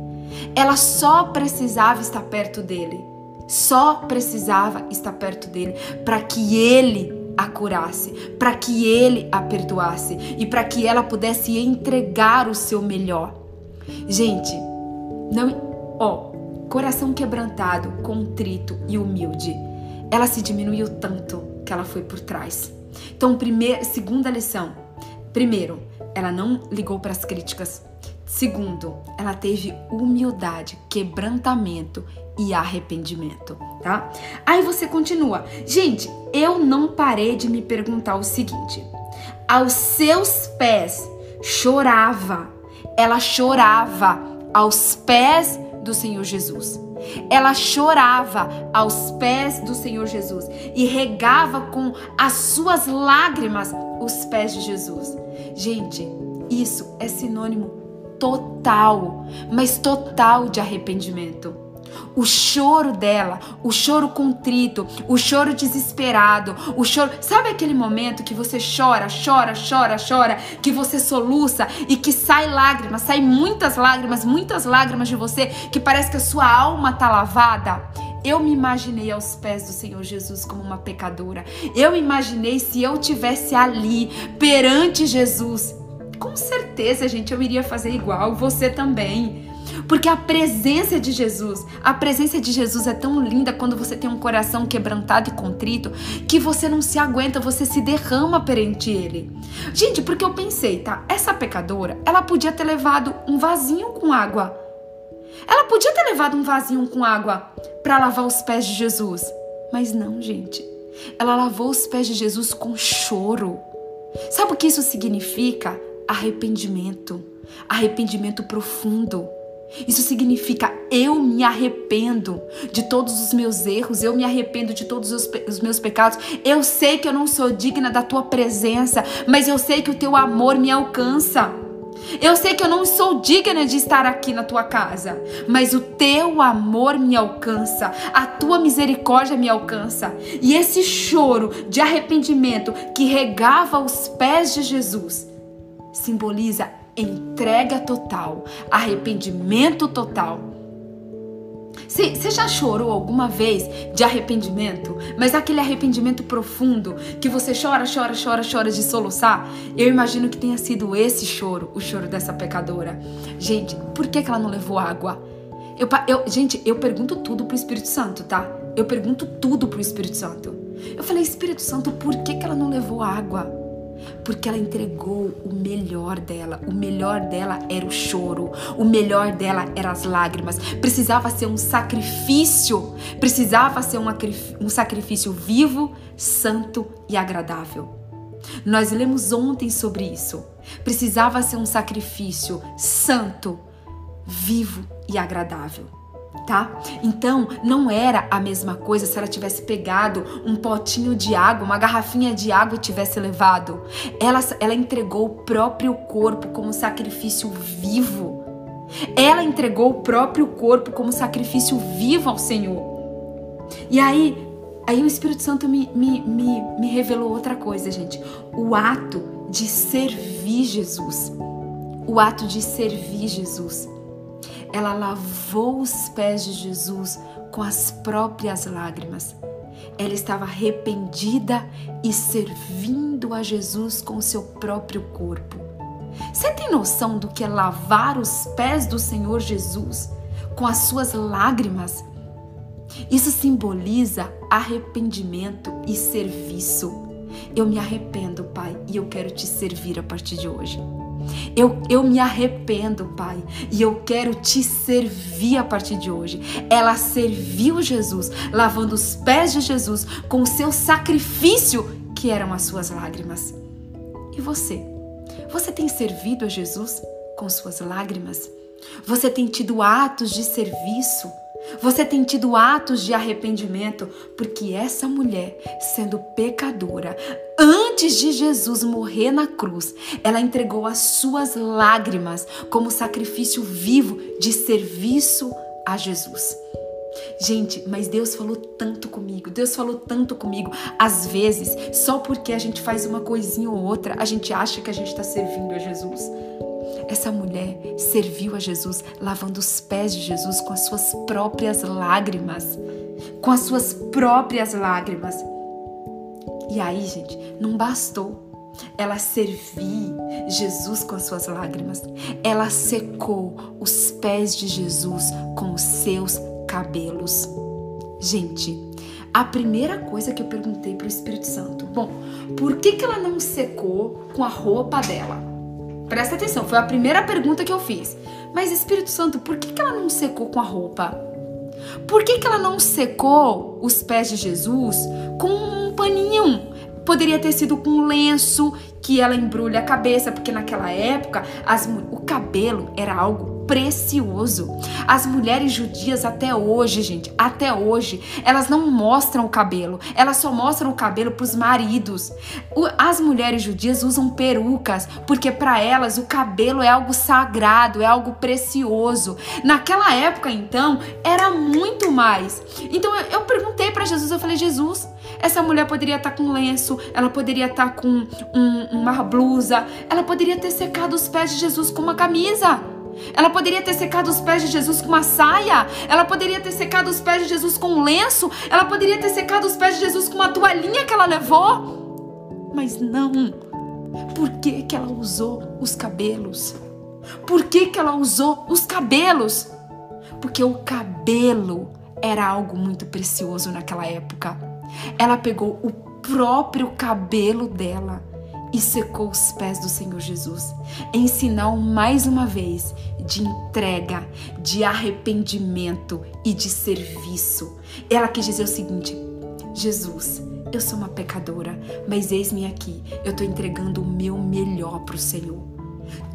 Ela só precisava estar perto dele. Só precisava estar perto dele para que ele a curasse, para que ele a perdoasse e para que ela pudesse entregar o seu melhor. Gente, não, ó, coração quebrantado, contrito e humilde. Ela se diminuiu tanto que ela foi por trás. Então, primeira, segunda lição. Primeiro, ela não ligou para as críticas. Segundo, ela teve humildade, quebrantamento e arrependimento, tá? Aí você continua. Gente, eu não parei de me perguntar o seguinte: aos seus pés chorava, ela chorava aos pés do Senhor Jesus. Ela chorava aos pés do Senhor Jesus e regava com as suas lágrimas os pés de Jesus. Gente, isso é sinônimo total, mas total de arrependimento. O choro dela, o choro contrito, o choro desesperado, o choro. Sabe aquele momento que você chora, chora, chora, chora, que você soluça e que sai lágrimas, sai muitas lágrimas, muitas lágrimas de você, que parece que a sua alma tá lavada? Eu me imaginei aos pés do Senhor Jesus como uma pecadora. Eu imaginei se eu tivesse ali perante Jesus. Com certeza, gente, eu iria fazer igual, você também. Porque a presença de Jesus, a presença de Jesus é tão linda quando você tem um coração quebrantado e contrito que você não se aguenta, você se derrama perante ele. Gente, porque eu pensei, tá? Essa pecadora, ela podia ter levado um vasinho com água. Ela podia ter levado um vasinho com água para lavar os pés de Jesus. Mas não, gente. Ela lavou os pés de Jesus com choro. Sabe o que isso significa? Arrependimento. Arrependimento profundo. Isso significa eu me arrependo de todos os meus erros, eu me arrependo de todos os, os, meus pecados. Eu sei que eu não sou digna da tua presença, mas eu sei que o teu amor me alcança. Eu sei que eu não sou digna de estar aqui na tua casa, mas o teu amor me alcança, a tua misericórdia me alcança. E esse choro de arrependimento que regava os pés de Jesus simboliza entrega total, arrependimento total. Você já chorou alguma vez de arrependimento? Mas aquele arrependimento profundo que você chora, chora, chora, chora de soluçar? Eu imagino que tenha sido esse choro, o choro dessa pecadora. Gente, por que, que ela não levou água? Eu, eu, gente, eu pergunto tudo pro Espírito Santo, tá? Eu pergunto tudo pro Espírito Santo. Eu falei, Espírito Santo, por que, que ela não levou água? Porque ela entregou o melhor dela. O melhor dela era o choro, o melhor dela eram as lágrimas. Precisava ser um sacrifício, precisava ser um sacrifício vivo, santo e agradável. Nós lemos ontem sobre isso. Precisava ser um sacrifício santo, vivo e agradável tá? Então, não era a mesma coisa se ela tivesse pegado um potinho de água, uma garrafinha de água e tivesse levado. Ela, ela entregou o próprio corpo como sacrifício vivo. Ela entregou o próprio corpo como sacrifício vivo ao Senhor. E aí, aí o Espírito Santo me, me, me, me revelou outra coisa, gente. O ato de servir Jesus. O ato de servir Jesus ela lavou os pés de Jesus com as próprias lágrimas. Ela estava arrependida e servindo a Jesus com o seu próprio corpo. Você tem noção do que é lavar os pés do Senhor Jesus com as suas lágrimas? Isso simboliza arrependimento e serviço. Eu me arrependo, Pai, e eu quero te servir a partir de hoje. Eu, eu me arrependo, Pai, e eu quero te servir a partir de hoje. Ela serviu Jesus, lavando os pés de Jesus com o seu sacrifício, que eram as suas lágrimas. E você? Você tem servido a Jesus com suas lágrimas? Você tem tido atos de serviço? Você tem tido atos de arrependimento porque essa mulher, sendo pecadora, antes de Jesus morrer na cruz, ela entregou as suas lágrimas como sacrifício vivo de serviço a Jesus. Gente, mas Deus falou tanto comigo, Deus falou tanto comigo. Às vezes, só porque a gente faz uma coisinha ou outra, a gente acha que a gente está servindo a Jesus. Essa mulher serviu a Jesus lavando os pés de Jesus com as suas próprias lágrimas. Com as suas próprias lágrimas. E aí, gente, não bastou ela servir Jesus com as suas lágrimas. Ela secou os pés de Jesus com os seus cabelos. Gente, a primeira coisa que eu perguntei para o Espírito Santo, bom, por que, que ela não secou com a roupa dela? Presta atenção, foi a primeira pergunta que eu fiz. Mas Espírito Santo, por que, que ela não secou com a roupa? Por que, que ela não secou os pés de Jesus com um paninho? Poderia ter sido com um lenço que ela embrulha a cabeça, porque naquela época as, o cabelo era algo precioso. As mulheres judias até hoje, gente, até hoje, elas não mostram o cabelo, elas só mostram o cabelo para os maridos. As mulheres judias usam perucas porque para elas o cabelo é algo sagrado, é algo precioso. Naquela época, então, era muito mais. Então eu, perguntei para Jesus, eu falei, Jesus, essa mulher poderia estar tá com lenço, ela poderia estar tá com um, uma blusa, ela poderia ter secado os pés de Jesus com uma camisa. Ela poderia ter secado os pés de Jesus com uma saia. Ela poderia ter secado os pés de Jesus com um lenço. Ela poderia ter secado os pés de Jesus com uma toalhinha que ela levou. Mas não. Por que, que ela usou os cabelos? Por que, que ela usou os cabelos? Porque o cabelo era algo muito precioso naquela época. Ela pegou o próprio cabelo dela e secou os pés do Senhor Jesus, em sinal mais uma vez de entrega, de arrependimento e de serviço. Ela quis dizer o seguinte: Jesus, eu sou uma pecadora, mas eis-me aqui, eu estou entregando o meu melhor para o Senhor.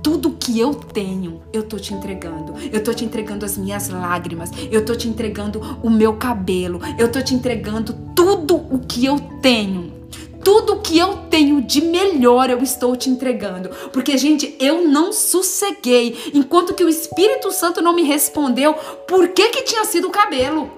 Tudo que eu tenho, eu tô te entregando. Eu tô te entregando as minhas lágrimas. Eu tô te entregando o meu cabelo. Eu tô te entregando tudo o que eu tenho tudo que eu tenho de melhor eu estou te entregando. Porque, gente, eu não sosseguei enquanto que o Espírito Santo não me respondeu por que que tinha sido o cabelo.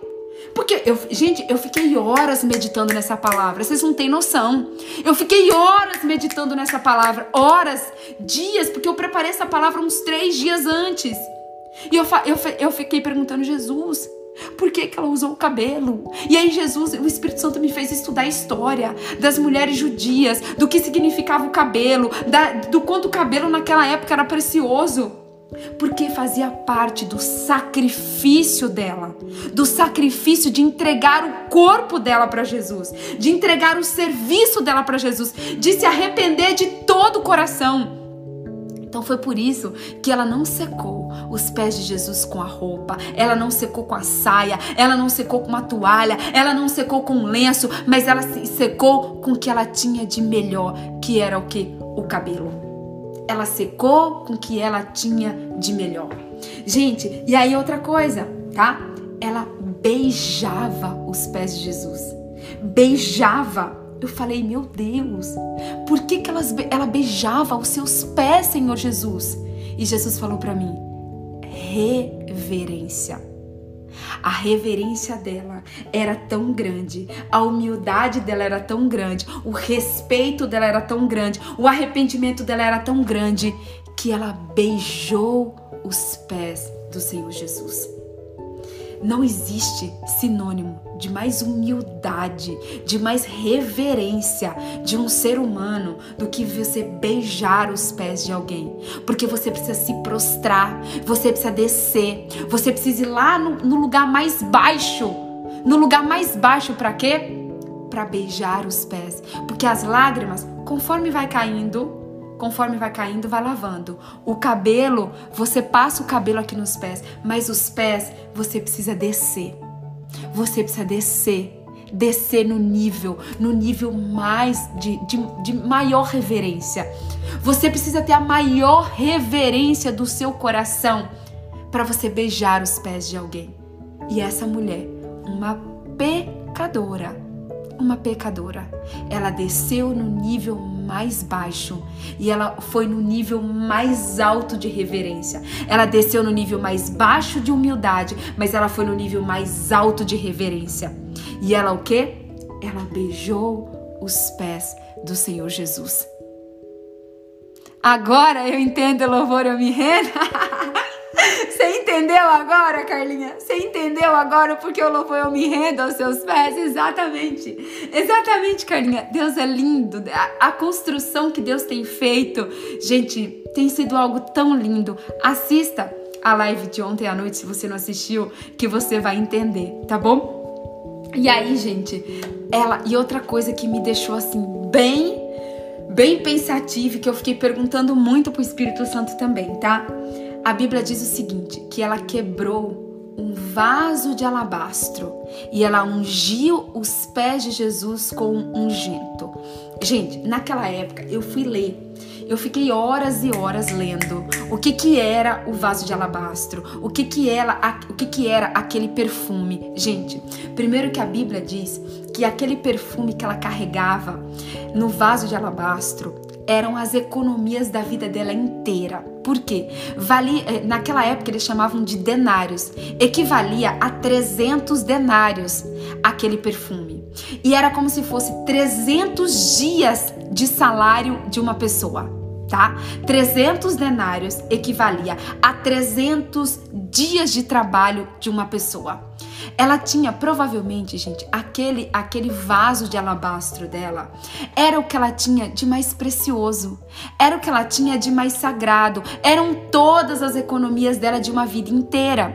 Porque, eu, gente, eu fiquei horas meditando nessa palavra, vocês não têm noção. Eu fiquei horas meditando nessa palavra, horas, dias, porque eu preparei essa palavra uns três dias antes. E eu, eu, eu fiquei perguntando, Jesus, por que, que ela usou o cabelo? E aí Jesus, o Espírito Santo me fez estudar a história das mulheres judias, do que significava o cabelo, da, do quanto o cabelo naquela época era precioso. Porque fazia parte do sacrifício dela, do sacrifício de entregar o corpo dela para Jesus, de entregar o serviço dela para Jesus, de se arrepender de todo o coração. Então foi por isso que ela não secou os pés de Jesus com a roupa, ela não secou com a saia, ela não secou com uma toalha, ela não secou com um lenço, mas ela se secou com o que ela tinha de melhor, que era o que? O cabelo. Ela secou com o que ela tinha de melhor. Gente, e aí outra coisa, tá? Ela beijava os pés de Jesus. Beijava eu falei, meu Deus, por que, que elas, ela beijava os seus pés, Senhor Jesus? E Jesus falou para mim, reverência. A reverência dela era tão grande, a humildade dela era tão grande, o respeito dela era tão grande, o arrependimento dela era tão grande que ela beijou os pés do Senhor Jesus. Não existe sinônimo de mais humildade, de mais reverência de um ser humano do que você beijar os pés de alguém. Porque você precisa se prostrar, você precisa descer, você precisa ir lá no, no lugar mais baixo. No lugar mais baixo para quê? Para beijar os pés. Porque as lágrimas, conforme vai caindo, Conforme vai caindo, vai lavando. O cabelo, você passa o cabelo aqui nos pés, mas os pés você precisa descer. Você precisa descer, descer no nível, no nível mais de, de, de maior reverência. Você precisa ter a maior reverência do seu coração para você beijar os pés de alguém. E essa mulher, uma pecadora, uma pecadora. Ela desceu no nível mais baixo e ela foi no nível mais alto de reverência. Ela desceu no nível mais baixo de humildade, mas ela foi no nível mais alto de reverência. E ela o quê? Ela beijou os pés do Senhor Jesus. Agora eu entendo, louvor, eu me rendo. [LAUGHS] Você entendeu agora, Carlinha? Você entendeu agora porque eu louvo eu me rendo aos seus pés? Exatamente. Exatamente, Carlinha. Deus é lindo. A, a construção que Deus tem feito, gente, tem sido algo tão lindo. Assista a live de ontem à noite, se você não assistiu, que você vai entender, tá bom? E aí, gente, ela e outra coisa que me deixou assim bem bem pensativa que eu fiquei perguntando muito pro Espírito Santo também, tá? A Bíblia diz o seguinte, que ela quebrou um vaso de alabastro e ela ungiu os pés de Jesus com ungento. Gente, naquela época eu fui ler eu fiquei horas e horas lendo o que que era o vaso de alabastro, o que que era, o que que era aquele perfume. Gente, primeiro que a Bíblia diz que aquele perfume que ela carregava no vaso de alabastro eram as economias da vida dela inteira. Por quê? Valia, eh, naquela época eles chamavam de denários, equivalia a 300 denários aquele perfume. E era como se fosse 300 dias de salário de uma pessoa, tá? 300 denários equivalia a 300 dias de trabalho de uma pessoa. Ela tinha provavelmente, gente, aquele aquele vaso de alabastro dela era o que ela tinha de mais precioso, era o que ela tinha de mais sagrado, eram todas as economias dela de uma vida inteira.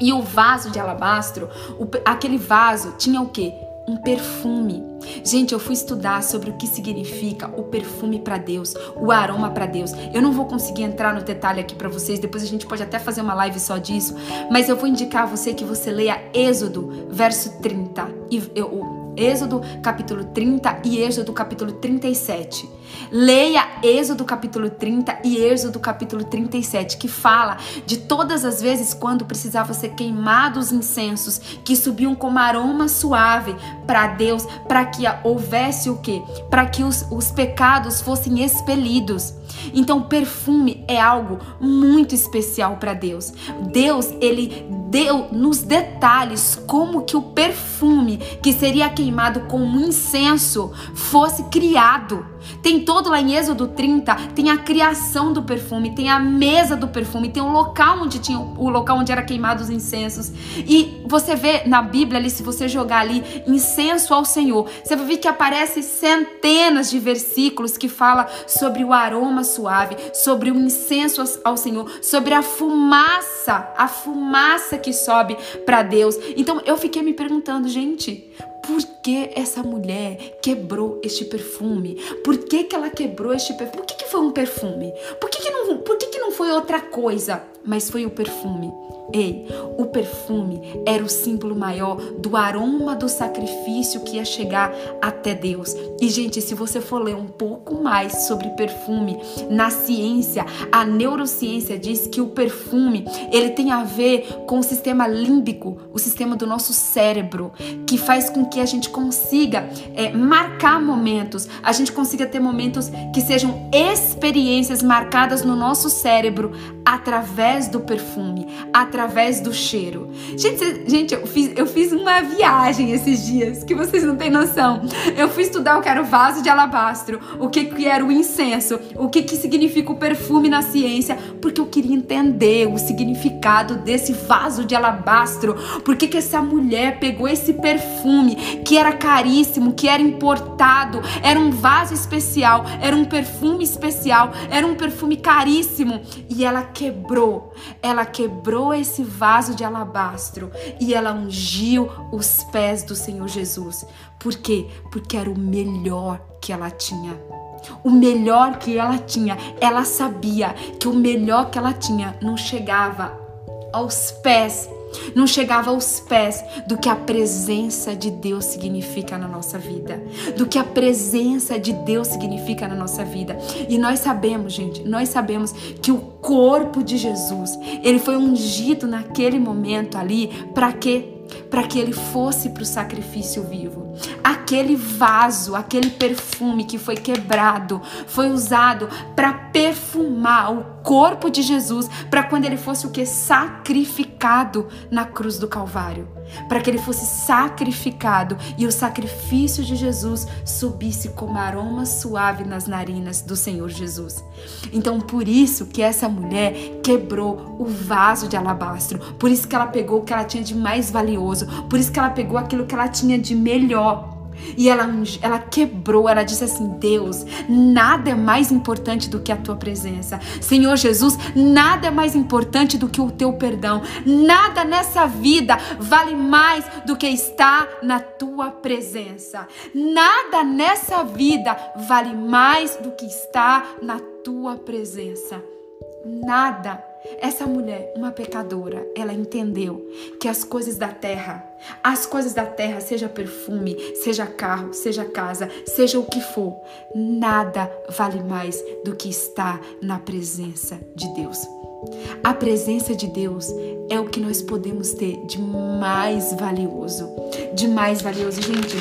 E o vaso de alabastro, o, aquele vaso tinha o quê? Um perfume. Gente, eu fui estudar sobre o que significa o perfume para Deus, o aroma para Deus. Eu não vou conseguir entrar no detalhe aqui para vocês, depois a gente pode até fazer uma live só disso, mas eu vou indicar a você que você leia Êxodo, verso 30. E eu, Êxodo capítulo 30 e Êxodo capítulo 37. Leia Êxodo capítulo 30 e Êxodo capítulo 37, que fala de todas as vezes quando precisava ser queimados incensos que subiam como aroma suave para Deus, para que houvesse o quê? Para que os, os pecados fossem expelidos. Então, perfume é algo muito especial para Deus. Deus, ele deu nos detalhes como que o perfume que seria queimado como incenso fosse criado. Tem todo lá em Êxodo 30, tem a criação do perfume, tem a mesa do perfume, tem o local onde tinha o local onde era queimado os incensos. E você vê na Bíblia ali, se você jogar ali incenso ao Senhor, você vai ver que aparece centenas de versículos que fala sobre o aroma suave, sobre o incenso ao Senhor, sobre a fumaça, a fumaça que sobe para Deus. Então eu fiquei me perguntando, gente, por que essa mulher quebrou este perfume? Por que, que ela quebrou este perfume? Por que, que foi um perfume? Por que, que, não, por que, que não foi outra coisa? Mas foi o perfume. Ei, o perfume era o símbolo maior do aroma do sacrifício que ia chegar até Deus. E, gente, se você for ler um pouco mais sobre perfume na ciência, a neurociência diz que o perfume ele tem a ver com o sistema límbico, o sistema do nosso cérebro, que faz com que a gente consiga é, marcar momentos, a gente consiga ter momentos que sejam experiências marcadas no nosso cérebro através do perfume, através através do cheiro. Gente, gente eu, fiz, eu fiz uma viagem esses dias que vocês não têm noção. Eu fui estudar o que era o vaso de alabastro, o que, que era o incenso, o que, que significa o perfume na ciência, porque eu queria entender o significado desse vaso de alabastro. Por que, que essa mulher pegou esse perfume que era caríssimo, que era importado, era um vaso especial, era um perfume especial, era um perfume caríssimo e ela quebrou, ela quebrou esse esse vaso de alabastro e ela ungiu os pés do Senhor Jesus. Por quê? Porque era o melhor que ela tinha. O melhor que ela tinha, ela sabia que o melhor que ela tinha não chegava aos pés não chegava aos pés do que a presença de Deus significa na nossa vida, do que a presença de Deus significa na nossa vida. E nós sabemos, gente, nós sabemos que o corpo de Jesus, ele foi ungido naquele momento ali para quê? Para que ele fosse para o sacrifício vivo. Aquele vaso, aquele perfume que foi quebrado, foi usado para perfumar o corpo de Jesus, para quando ele fosse o que sacrificado na cruz do Calvário, para que ele fosse sacrificado e o sacrifício de Jesus subisse como aroma suave nas narinas do Senhor Jesus. Então, por isso que essa mulher quebrou o vaso de alabastro, por isso que ela pegou o que ela tinha de mais valioso, por isso que ela pegou aquilo que ela tinha de melhor E ela, ela quebrou, ela disse assim: Deus, nada é mais importante do que a tua presença. Senhor Jesus, nada é mais importante do que o teu perdão. Nada nessa vida vale mais do que estar na tua presença. Nada nessa vida vale mais do que estar na tua presença. Nada essa mulher, uma pecadora, ela entendeu que as coisas da terra, as coisas da terra, seja perfume, seja carro, seja casa, seja o que for, nada vale mais do que estar na presença de Deus. A presença de Deus é o que nós podemos ter de mais valioso, de mais valioso, gente.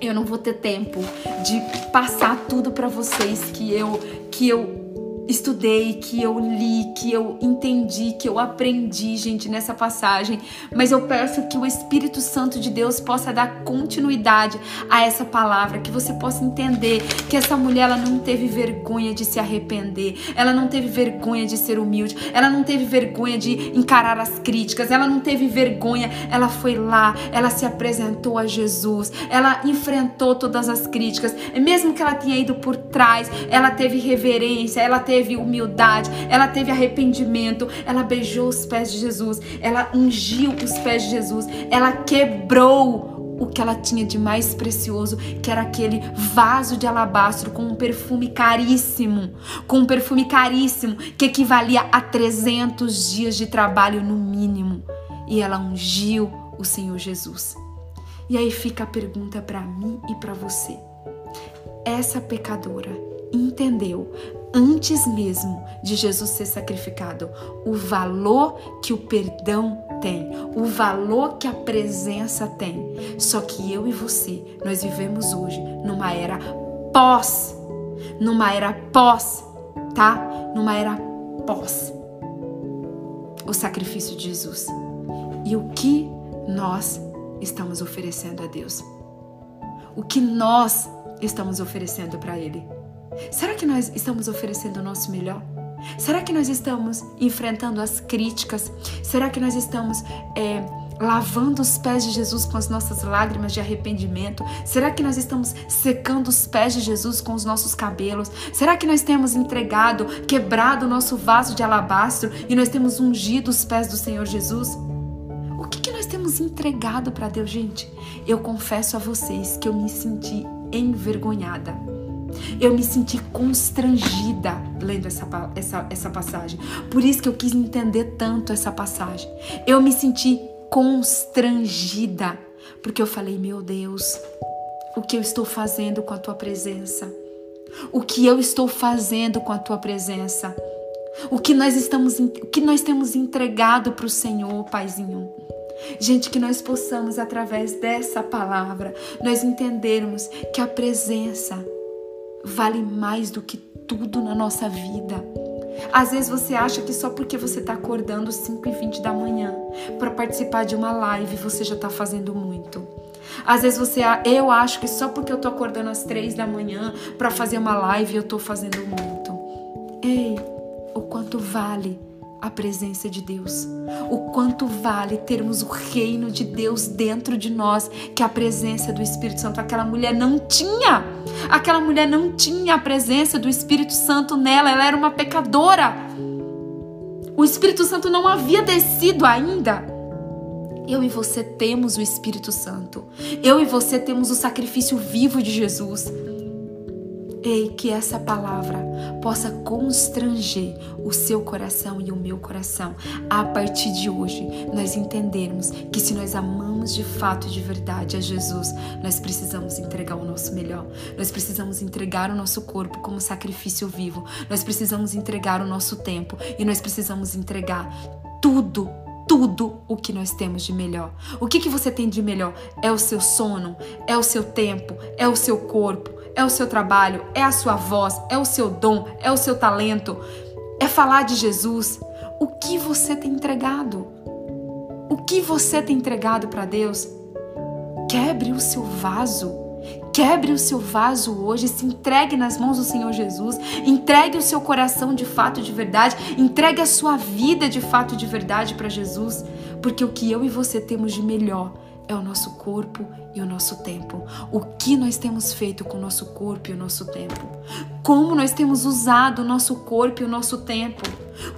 Eu não vou ter tempo de passar tudo para vocês que eu que eu estudei, que eu li, que eu entendi, que eu aprendi, gente, nessa passagem. Mas eu peço que o Espírito Santo de Deus possa dar continuidade a essa palavra, que você possa entender que essa mulher ela não teve vergonha de se arrepender, ela não teve vergonha de ser humilde, ela não teve vergonha de encarar as críticas, ela não teve vergonha, ela foi lá, ela se apresentou a Jesus, ela enfrentou todas as críticas, mesmo que ela tenha ido por trás, ela teve reverência, ela teve teve humildade, ela teve arrependimento, ela beijou os pés de Jesus, ela ungiu os pés de Jesus, ela quebrou o que ela tinha de mais precioso, que era aquele vaso de alabastro com um perfume caríssimo, com um perfume caríssimo que equivalia a 300 dias de trabalho no mínimo. E ela ungiu o Senhor Jesus. E aí fica a pergunta para mim e para você. Essa pecadora entendeu antes mesmo de Jesus ser sacrificado, o valor que o perdão tem, o valor que a presença tem. Só que eu e você, nós vivemos hoje numa era pós, numa era pós, tá? Numa era pós o sacrifício de Jesus. E o que nós estamos oferecendo a Deus? O que nós estamos oferecendo para Ele? Será que nós estamos oferecendo o nosso melhor? Será que nós estamos enfrentando as críticas? Será que nós estamos é, lavando os pés de Jesus com as nossas lágrimas de arrependimento? Será que nós estamos secando os pés de Jesus com os nossos cabelos? Será que nós temos entregado, quebrado o nosso vaso de alabastro e nós temos ungido os pés do Senhor Jesus? O que, que nós temos entregado para Deus, gente? Eu confesso a vocês que eu me senti envergonhada eu me senti constrangida lendo essa, essa, essa passagem. Por isso que eu quis entender tanto essa passagem. Eu me senti constrangida, porque eu falei, meu Deus, o que eu estou fazendo com a tua presença? O que eu estou fazendo com a tua presença? O que nós estamos, o que nós temos entregado para o Senhor, Paizinho? Gente, que nós possamos através dessa palavra nós entendermos que a presença vale mais do que tudo na nossa vida. Às vezes você acha que só porque você está acordando 5 e 20 da manhã para participar de uma live você já está fazendo muito. Às vezes você, eu acho que só porque eu tô acordando às 3 da manhã para fazer uma live eu tô fazendo muito. Ei, o quanto vale a presença de Deus. O quanto vale termos o reino de Deus dentro de nós, que a presença do Espírito Santo aquela mulher não tinha. Aquela mulher não tinha a presença do Espírito Santo nela, ela era uma pecadora. O Espírito Santo não havia descido ainda. Eu e você temos o Espírito Santo. Eu e você temos o sacrifício vivo de Jesus. Ei, que essa palavra possa constranger o seu coração e o meu coração. A partir de hoje, nós entendermos que se nós amamos de fato e de verdade a Jesus, nós precisamos entregar o nosso melhor. Nós precisamos entregar o nosso corpo como sacrifício vivo. Nós precisamos entregar o nosso tempo e nós precisamos entregar tudo tudo o que nós temos de melhor. O que, que você tem de melhor? É o seu sono, é o seu tempo, é o seu corpo, é o seu trabalho, é a sua voz, é o seu dom, é o seu talento, é falar de Jesus. O que você tem entregado? O que você tem entregado para Deus? Quebre o seu vaso. Quebre o seu vaso hoje, se entregue nas mãos do Senhor Jesus, entregue o seu coração de fato de verdade, entregue a sua vida de fato de verdade para Jesus, porque o que eu e você temos de melhor é o nosso corpo e o nosso tempo. O que nós temos feito com o nosso corpo e o nosso tempo? Como nós temos usado o nosso corpo e o nosso tempo?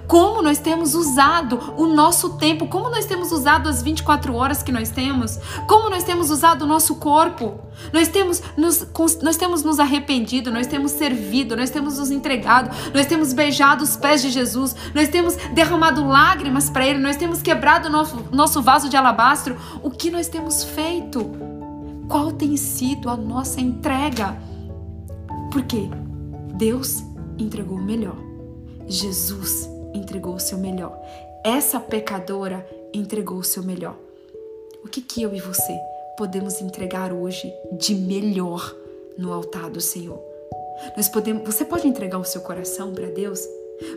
Como nós temos usado o nosso tempo? Como nós temos usado as 24 horas que nós temos? Como nós temos usado o nosso corpo? Nós temos nos, nós temos nos arrependido, nós temos servido, nós temos nos entregado, nós temos beijado os pés de Jesus, nós temos derramado lágrimas para Ele, nós temos quebrado nosso, nosso vaso de alabastro. O que nós temos feito? Qual tem sido a nossa entrega? Porque Deus entregou o melhor. Jesus entregou o seu melhor. Essa pecadora entregou o seu melhor. O que que eu e você podemos entregar hoje de melhor no altar do Senhor? Nós podemos, você pode entregar o seu coração para Deus?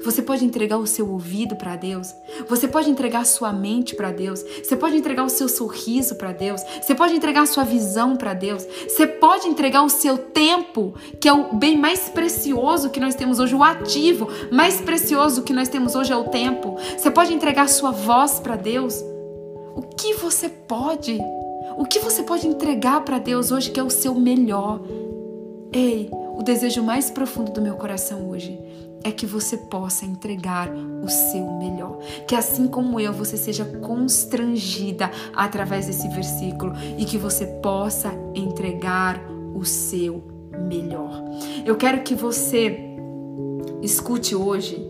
Você pode entregar o seu ouvido para Deus. Você pode entregar sua mente para Deus. Você pode entregar o seu sorriso para Deus. Você pode entregar a sua visão para Deus. Você pode entregar o seu tempo, que é o bem mais precioso que nós temos hoje, o ativo mais precioso que nós temos hoje é o tempo. Você pode entregar sua voz para Deus. O que você pode? O que você pode entregar para Deus hoje que é o seu melhor? Ei, o desejo mais profundo do meu coração hoje é que você possa entregar o seu melhor. Que assim como eu, você seja constrangida através desse versículo e que você possa entregar o seu melhor. Eu quero que você escute hoje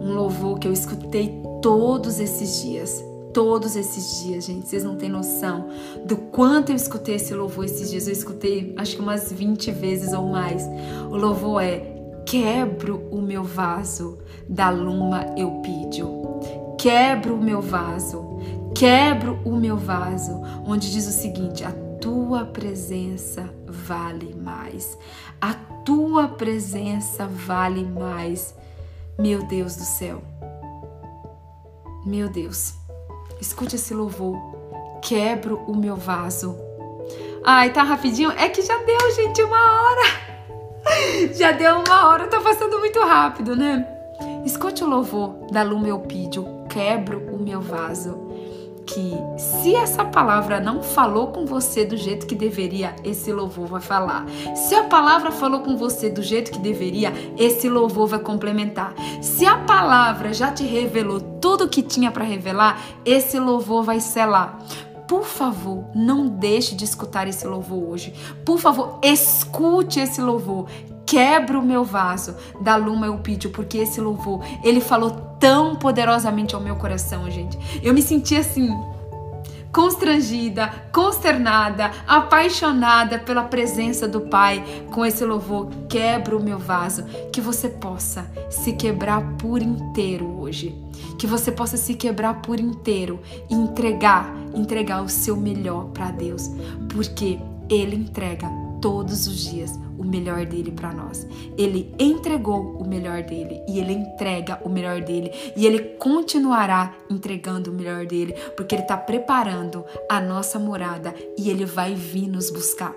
um louvor que eu escutei todos esses dias. Todos esses dias, gente, vocês não têm noção do quanto eu escutei esse louvor esses dias. Eu escutei acho que umas 20 vezes ou mais. O louvor é Quebro o meu vaso da luma eupídio. Quebro o meu vaso. Quebro o meu vaso, onde diz o seguinte: a tua presença vale mais. A tua presença vale mais. Meu Deus do céu. Meu Deus. Escute esse louvor. Quebro o meu vaso. Ai, tá rapidinho? É que já deu, gente, uma hora. [LAUGHS] Já deu uma hora, tá passando muito rápido, né? Escute o louvor da Eupídio, quebro o meu vaso. Que se essa palavra não falou com você do jeito que deveria, esse louvor vai falar. Se a palavra falou com você do jeito que deveria, esse louvor vai complementar. Se a palavra já te revelou tudo o que tinha para revelar, esse louvor vai selar por favor, não deixe de escutar esse louvor hoje. Por favor, escute esse louvor. Quebra o meu vaso da Luma Eupídio, porque esse louvor, ele falou tão poderosamente ao meu coração, gente. Eu me senti assim, constrangida, consternada, apaixonada pela presença do Pai com esse louvor. Quebra o meu vaso, que você possa se quebrar por inteiro hoje. Que você possa se quebrar por inteiro e entregar, entregar o seu melhor para Deus, porque ele entrega todos os dias o melhor dele para nós. Ele entregou o melhor dele e ele entrega o melhor dele e ele continuará entregando o melhor dele, porque ele está preparando a nossa morada e ele vai vir nos buscar.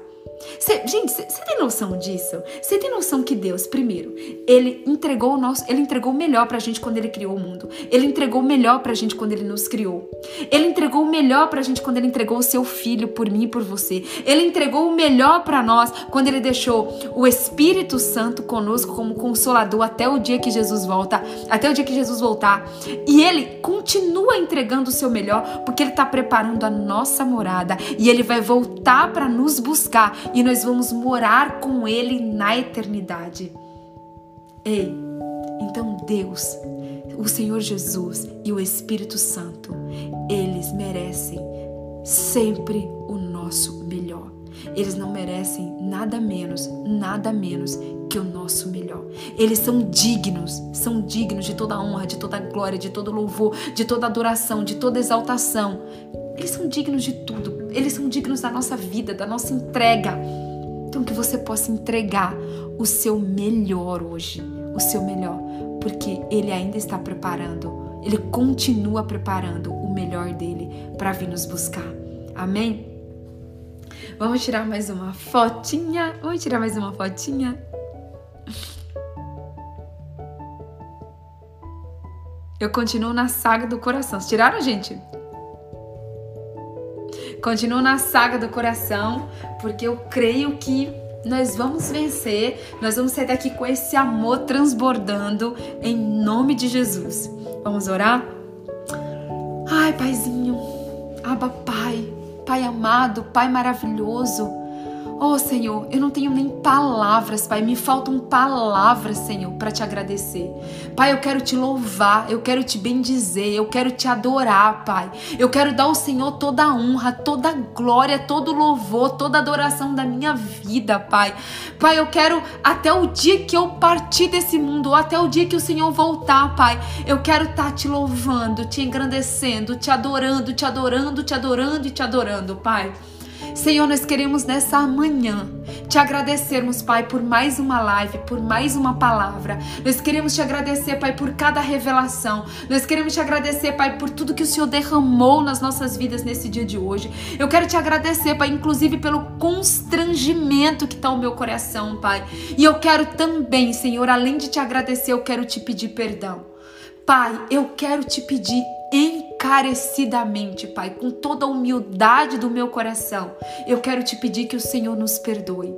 Cê, gente, você tem noção disso? Você tem noção que Deus, primeiro, ele entregou o nosso, ele entregou o melhor pra gente quando ele criou o mundo. Ele entregou o melhor pra gente quando ele nos criou. Ele entregou o melhor pra gente quando ele entregou o seu filho por mim e por você. Ele entregou o melhor para nós quando ele deixou o Espírito Santo conosco como consolador até o dia que Jesus volta, até o dia que Jesus voltar. E ele continua entregando o seu melhor porque ele tá preparando a nossa morada e ele vai voltar para nos buscar e nós vamos morar com Ele na eternidade. Ei, então Deus, o Senhor Jesus e o Espírito Santo, eles merecem sempre o nosso melhor. Eles não merecem nada menos, nada menos que o nosso melhor. Eles são dignos, são dignos de toda honra, de toda glória, de todo louvor, de toda adoração, de toda exaltação. Eles são dignos de tudo. Eles são dignos da nossa vida, da nossa entrega. Então que você possa entregar o seu melhor hoje, o seu melhor, porque ele ainda está preparando, ele continua preparando o melhor dele para vir nos buscar. Amém? Vamos tirar mais uma fotinha. Vamos tirar mais uma fotinha. Eu continuo na saga do coração. Vocês tiraram, gente? Continuo na saga do coração, porque eu creio que nós vamos vencer, nós vamos sair daqui com esse amor transbordando em nome de Jesus. Vamos orar? Ai, Paizinho, Aba Pai, Pai amado, Pai maravilhoso. Oh, Senhor, eu não tenho nem palavras, Pai. Me faltam palavras, Senhor, para te agradecer. Pai, eu quero te louvar, eu quero te bendizer, eu quero te adorar, Pai. Eu quero dar ao Senhor toda a honra, toda a glória, todo o louvor, toda a adoração da minha vida, Pai. Pai, eu quero até o dia que eu partir desse mundo, ou até o dia que o Senhor voltar, Pai. Eu quero estar tá te louvando, te engrandecendo, te adorando, te adorando, te adorando e te adorando, Pai. Senhor, nós queremos nessa manhã te agradecermos, Pai, por mais uma live, por mais uma palavra. Nós queremos te agradecer, Pai, por cada revelação. Nós queremos te agradecer, Pai, por tudo que o Senhor derramou nas nossas vidas nesse dia de hoje. Eu quero te agradecer, Pai, inclusive pelo constrangimento que está o meu coração, Pai. E eu quero também, Senhor, além de te agradecer, eu quero te pedir perdão. Pai, eu quero te pedir encarecidamente, Pai, com toda a humildade do meu coração, eu quero te pedir que o Senhor nos perdoe.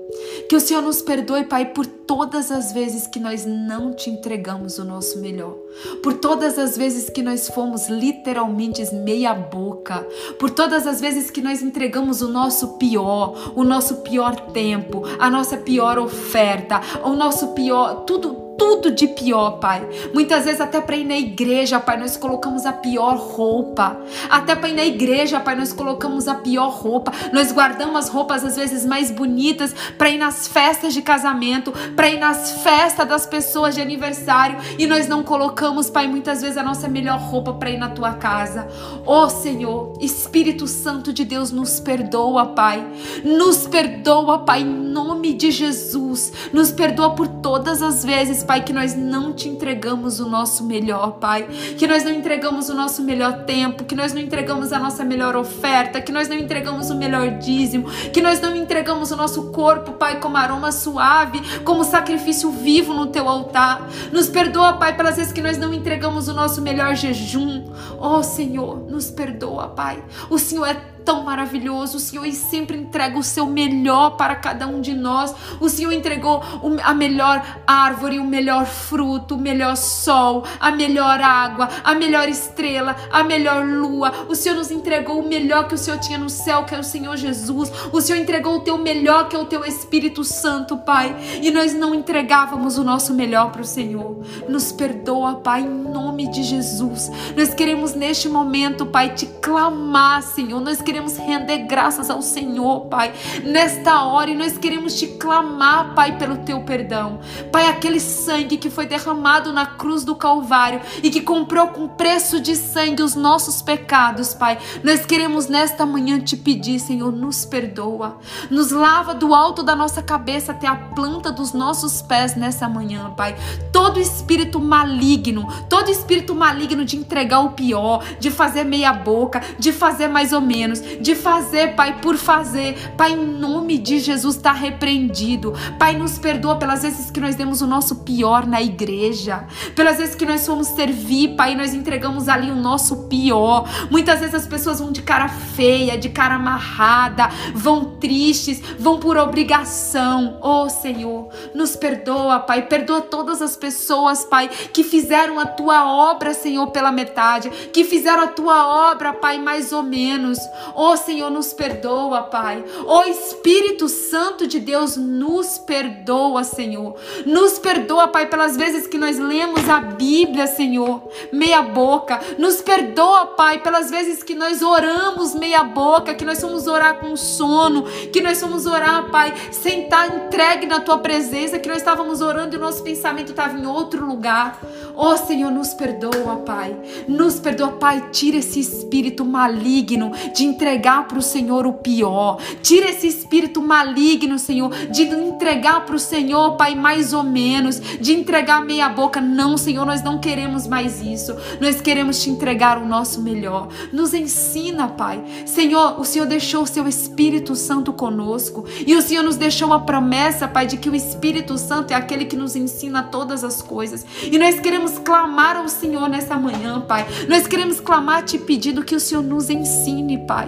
Que o Senhor nos perdoe, Pai, por todas as vezes que nós não te entregamos o nosso melhor. Por todas as vezes que nós fomos literalmente meia boca. Por todas as vezes que nós entregamos o nosso pior, o nosso pior tempo, a nossa pior oferta, o nosso pior, tudo tudo de pior, Pai. Muitas vezes até para ir na igreja, Pai, nós colocamos a pior roupa. Até para ir na igreja, Pai, nós colocamos a pior roupa. Nós guardamos as roupas às vezes mais bonitas para ir nas festas de casamento, para ir nas festas das pessoas de aniversário e nós não colocamos, Pai, muitas vezes a nossa melhor roupa para ir na tua casa. Oh, Senhor, Espírito Santo de Deus, nos perdoa, Pai. Nos perdoa, Pai, em nome de Jesus. Nos perdoa por todas as vezes, Pai, que nós não te entregamos o nosso melhor, Pai. Que nós não entregamos o nosso melhor tempo, que nós não entregamos a nossa melhor oferta, que nós não entregamos o melhor dízimo, que nós não entregamos o nosso corpo, Pai, como aroma suave, como sacrifício vivo no teu altar. Nos perdoa, Pai, pelas vezes que nós não entregamos o nosso melhor jejum. Oh, Senhor, nos perdoa, Pai. O Senhor é tão maravilhoso. O Senhor sempre entrega o seu melhor para cada um de nós. O Senhor entregou a melhor árvore, o melhor fruto, o melhor sol, a melhor água, a melhor estrela, a melhor lua. O Senhor nos entregou o melhor que o Senhor tinha no céu, que é o Senhor Jesus. O Senhor entregou o teu melhor, que é o teu Espírito Santo, Pai. E nós não entregávamos o nosso melhor para o Senhor. Nos perdoa, Pai, em nome de Jesus. Nós queremos neste momento, Pai, te clamar, Senhor. Nós queremos queremos render graças ao Senhor, Pai, nesta hora e nós queremos te clamar, Pai, pelo teu perdão. Pai, aquele sangue que foi derramado na cruz do Calvário e que comprou com preço de sangue os nossos pecados, Pai. Nós queremos nesta manhã te pedir, Senhor, nos perdoa. Nos lava do alto da nossa cabeça até a planta dos nossos pés nessa manhã, Pai. Todo espírito maligno, todo espírito maligno de entregar o pior, de fazer meia boca, de fazer mais ou menos, de fazer, Pai, por fazer. Pai, em nome de Jesus, está repreendido. Pai, nos perdoa pelas vezes que nós demos o nosso pior na igreja, pelas vezes que nós fomos servir, Pai, nós entregamos ali o nosso pior. Muitas vezes as pessoas vão de cara feia, de cara amarrada, vão tristes, vão por obrigação. Oh, Senhor, nos perdoa, Pai, perdoa todas as pessoas, Pai, que fizeram a tua obra, Senhor, pela metade, que fizeram a tua obra, Pai, mais ou menos. Oh Senhor, nos perdoa, Pai. Oh Espírito Santo de Deus, nos perdoa, Senhor. Nos perdoa, Pai, pelas vezes que nós lemos a Bíblia, Senhor, meia boca. Nos perdoa, Pai, pelas vezes que nós oramos meia boca, que nós fomos orar com sono, que nós fomos orar, Pai, sem estar entregue na tua presença, que nós estávamos orando e o nosso pensamento estava em outro lugar. Oh Senhor, nos perdoa, Pai. Nos perdoa, Pai. Tira esse espírito maligno de entregar entregar para o Senhor o pior. Tira esse espírito maligno, Senhor, de entregar para o Senhor, Pai, mais ou menos, de entregar meia boca. Não, Senhor, nós não queremos mais isso. Nós queremos te entregar o nosso melhor. Nos ensina, Pai. Senhor, o Senhor deixou o seu Espírito Santo conosco e o Senhor nos deixou a promessa, Pai, de que o Espírito Santo é aquele que nos ensina todas as coisas. E nós queremos clamar ao Senhor nessa manhã, Pai. Nós queremos clamar te pedindo que o Senhor nos ensine, Pai.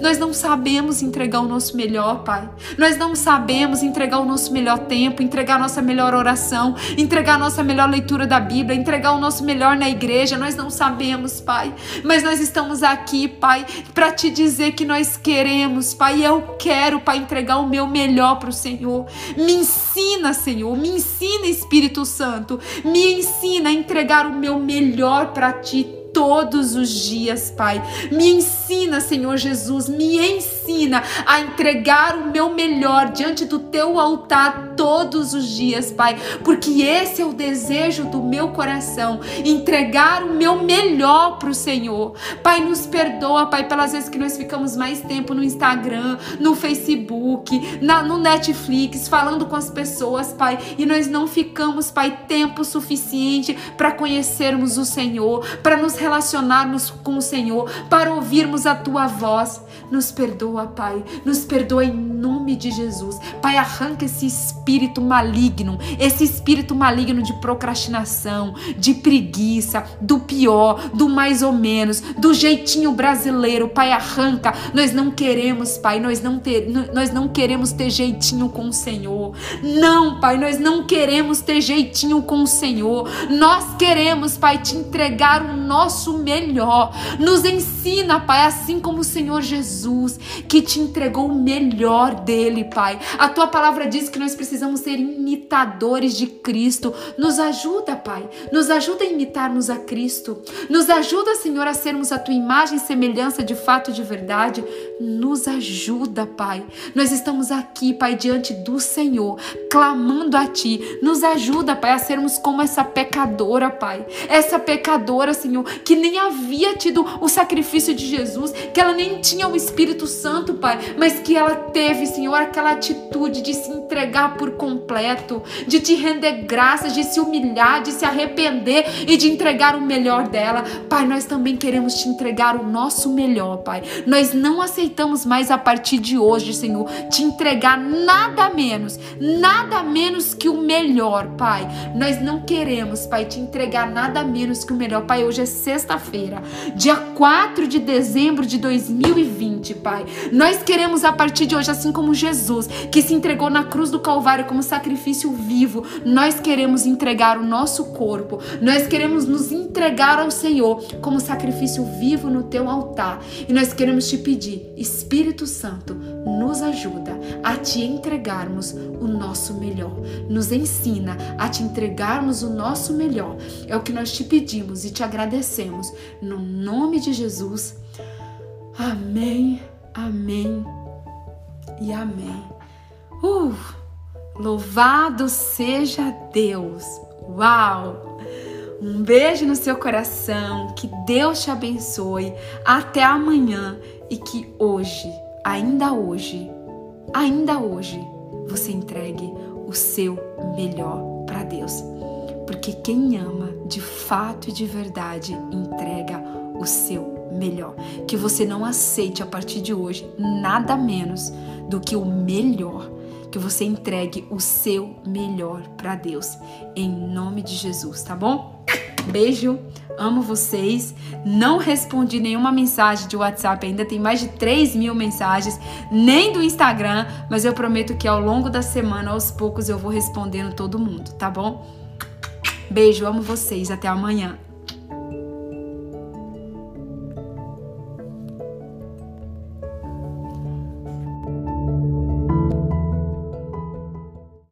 Nós não sabemos entregar o nosso melhor, Pai. Nós não sabemos entregar o nosso melhor tempo, entregar a nossa melhor oração, entregar a nossa melhor leitura da Bíblia, entregar o nosso melhor na igreja. Nós não sabemos, Pai. Mas nós estamos aqui, Pai, para te dizer que nós queremos, Pai. Eu quero, Pai, entregar o meu melhor para o Senhor. Me ensina, Senhor. Me ensina, Espírito Santo. Me ensina a entregar o meu melhor para ti todos os dias, Pai. Me ensina, Senhor Jesus, me ensina a entregar o meu melhor diante do teu altar todos os dias, Pai, porque esse é o desejo do meu coração, entregar o meu melhor para o Senhor. Pai, nos perdoa, Pai, pelas vezes que nós ficamos mais tempo no Instagram, no Facebook, na, no Netflix, falando com as pessoas, Pai, e nós não ficamos, Pai, tempo suficiente para conhecermos o Senhor, para nos relacionarmos com o Senhor, para ouvirmos a tua voz. Nos perdoa, Pai. Nos perdoa em nome de Jesus. Pai, arranca esse espírito maligno, esse espírito maligno de procrastinação, de preguiça, do pior, do mais ou menos, do jeitinho brasileiro. Pai, arranca. Nós não queremos, Pai, nós não ter, nós não queremos ter jeitinho com o Senhor. Não, Pai, nós não queremos ter jeitinho com o Senhor. Nós queremos, Pai, te entregar o nosso melhor. Nos ensina, Pai, assim como o Senhor Jesus, que te entregou o melhor dele, Pai. A tua palavra diz que nós precisamos ser imitadores de Cristo. Nos ajuda, Pai. Nos ajuda a imitarmos a Cristo. Nos ajuda, Senhor, a sermos a tua imagem e semelhança de fato e de verdade. Nos ajuda, Pai. Nós estamos aqui, Pai, diante do Senhor, clamando a ti. Nos ajuda, Pai, a sermos como essa pecadora, Pai. Essa pecadora, Senhor, que nem havia tido o sacrifício de Jesus, que ela nem tinha o Espírito Santo, Pai, mas que ela teve, Senhor, aquela atitude de se entregar por completo, de te render graças, de se humilhar, de se arrepender e de entregar o melhor dela. Pai, nós também queremos te entregar o nosso melhor, Pai. Nós não aceitamos mais a partir de hoje, Senhor, te entregar nada menos, nada menos que o melhor, Pai. Nós não queremos, Pai, te entregar nada menos que o melhor. Pai, hoje é sexta-feira, dia 4 de dezembro de 2020, Pai. Nós queremos a partir de hoje, assim como Jesus, que se entregou na cruz do Calvário como sacrifício vivo, nós queremos entregar o nosso corpo, nós queremos nos entregar ao Senhor como sacrifício vivo no teu altar. E nós queremos te pedir, Espírito Santo, nos ajuda a te entregarmos o nosso melhor. Nos ensina a te entregarmos o nosso melhor. É o que nós te pedimos e te agradecemos. No nome de Jesus. Amém, amém e amém. Uh, louvado seja Deus. Uau! Um beijo no seu coração, que Deus te abençoe. Até amanhã e que hoje, ainda hoje, ainda hoje, você entregue o seu melhor para Deus. Porque quem ama de fato e de verdade entrega o seu melhor. Que você não aceite a partir de hoje nada menos do que o melhor. Que você entregue o seu melhor para Deus. Em nome de Jesus, tá bom? Beijo, amo vocês. Não respondi nenhuma mensagem de WhatsApp, ainda tem mais de 3 mil mensagens, nem do Instagram, mas eu prometo que ao longo da semana, aos poucos, eu vou respondendo todo mundo, tá bom? Beijo, amo vocês. Até amanhã.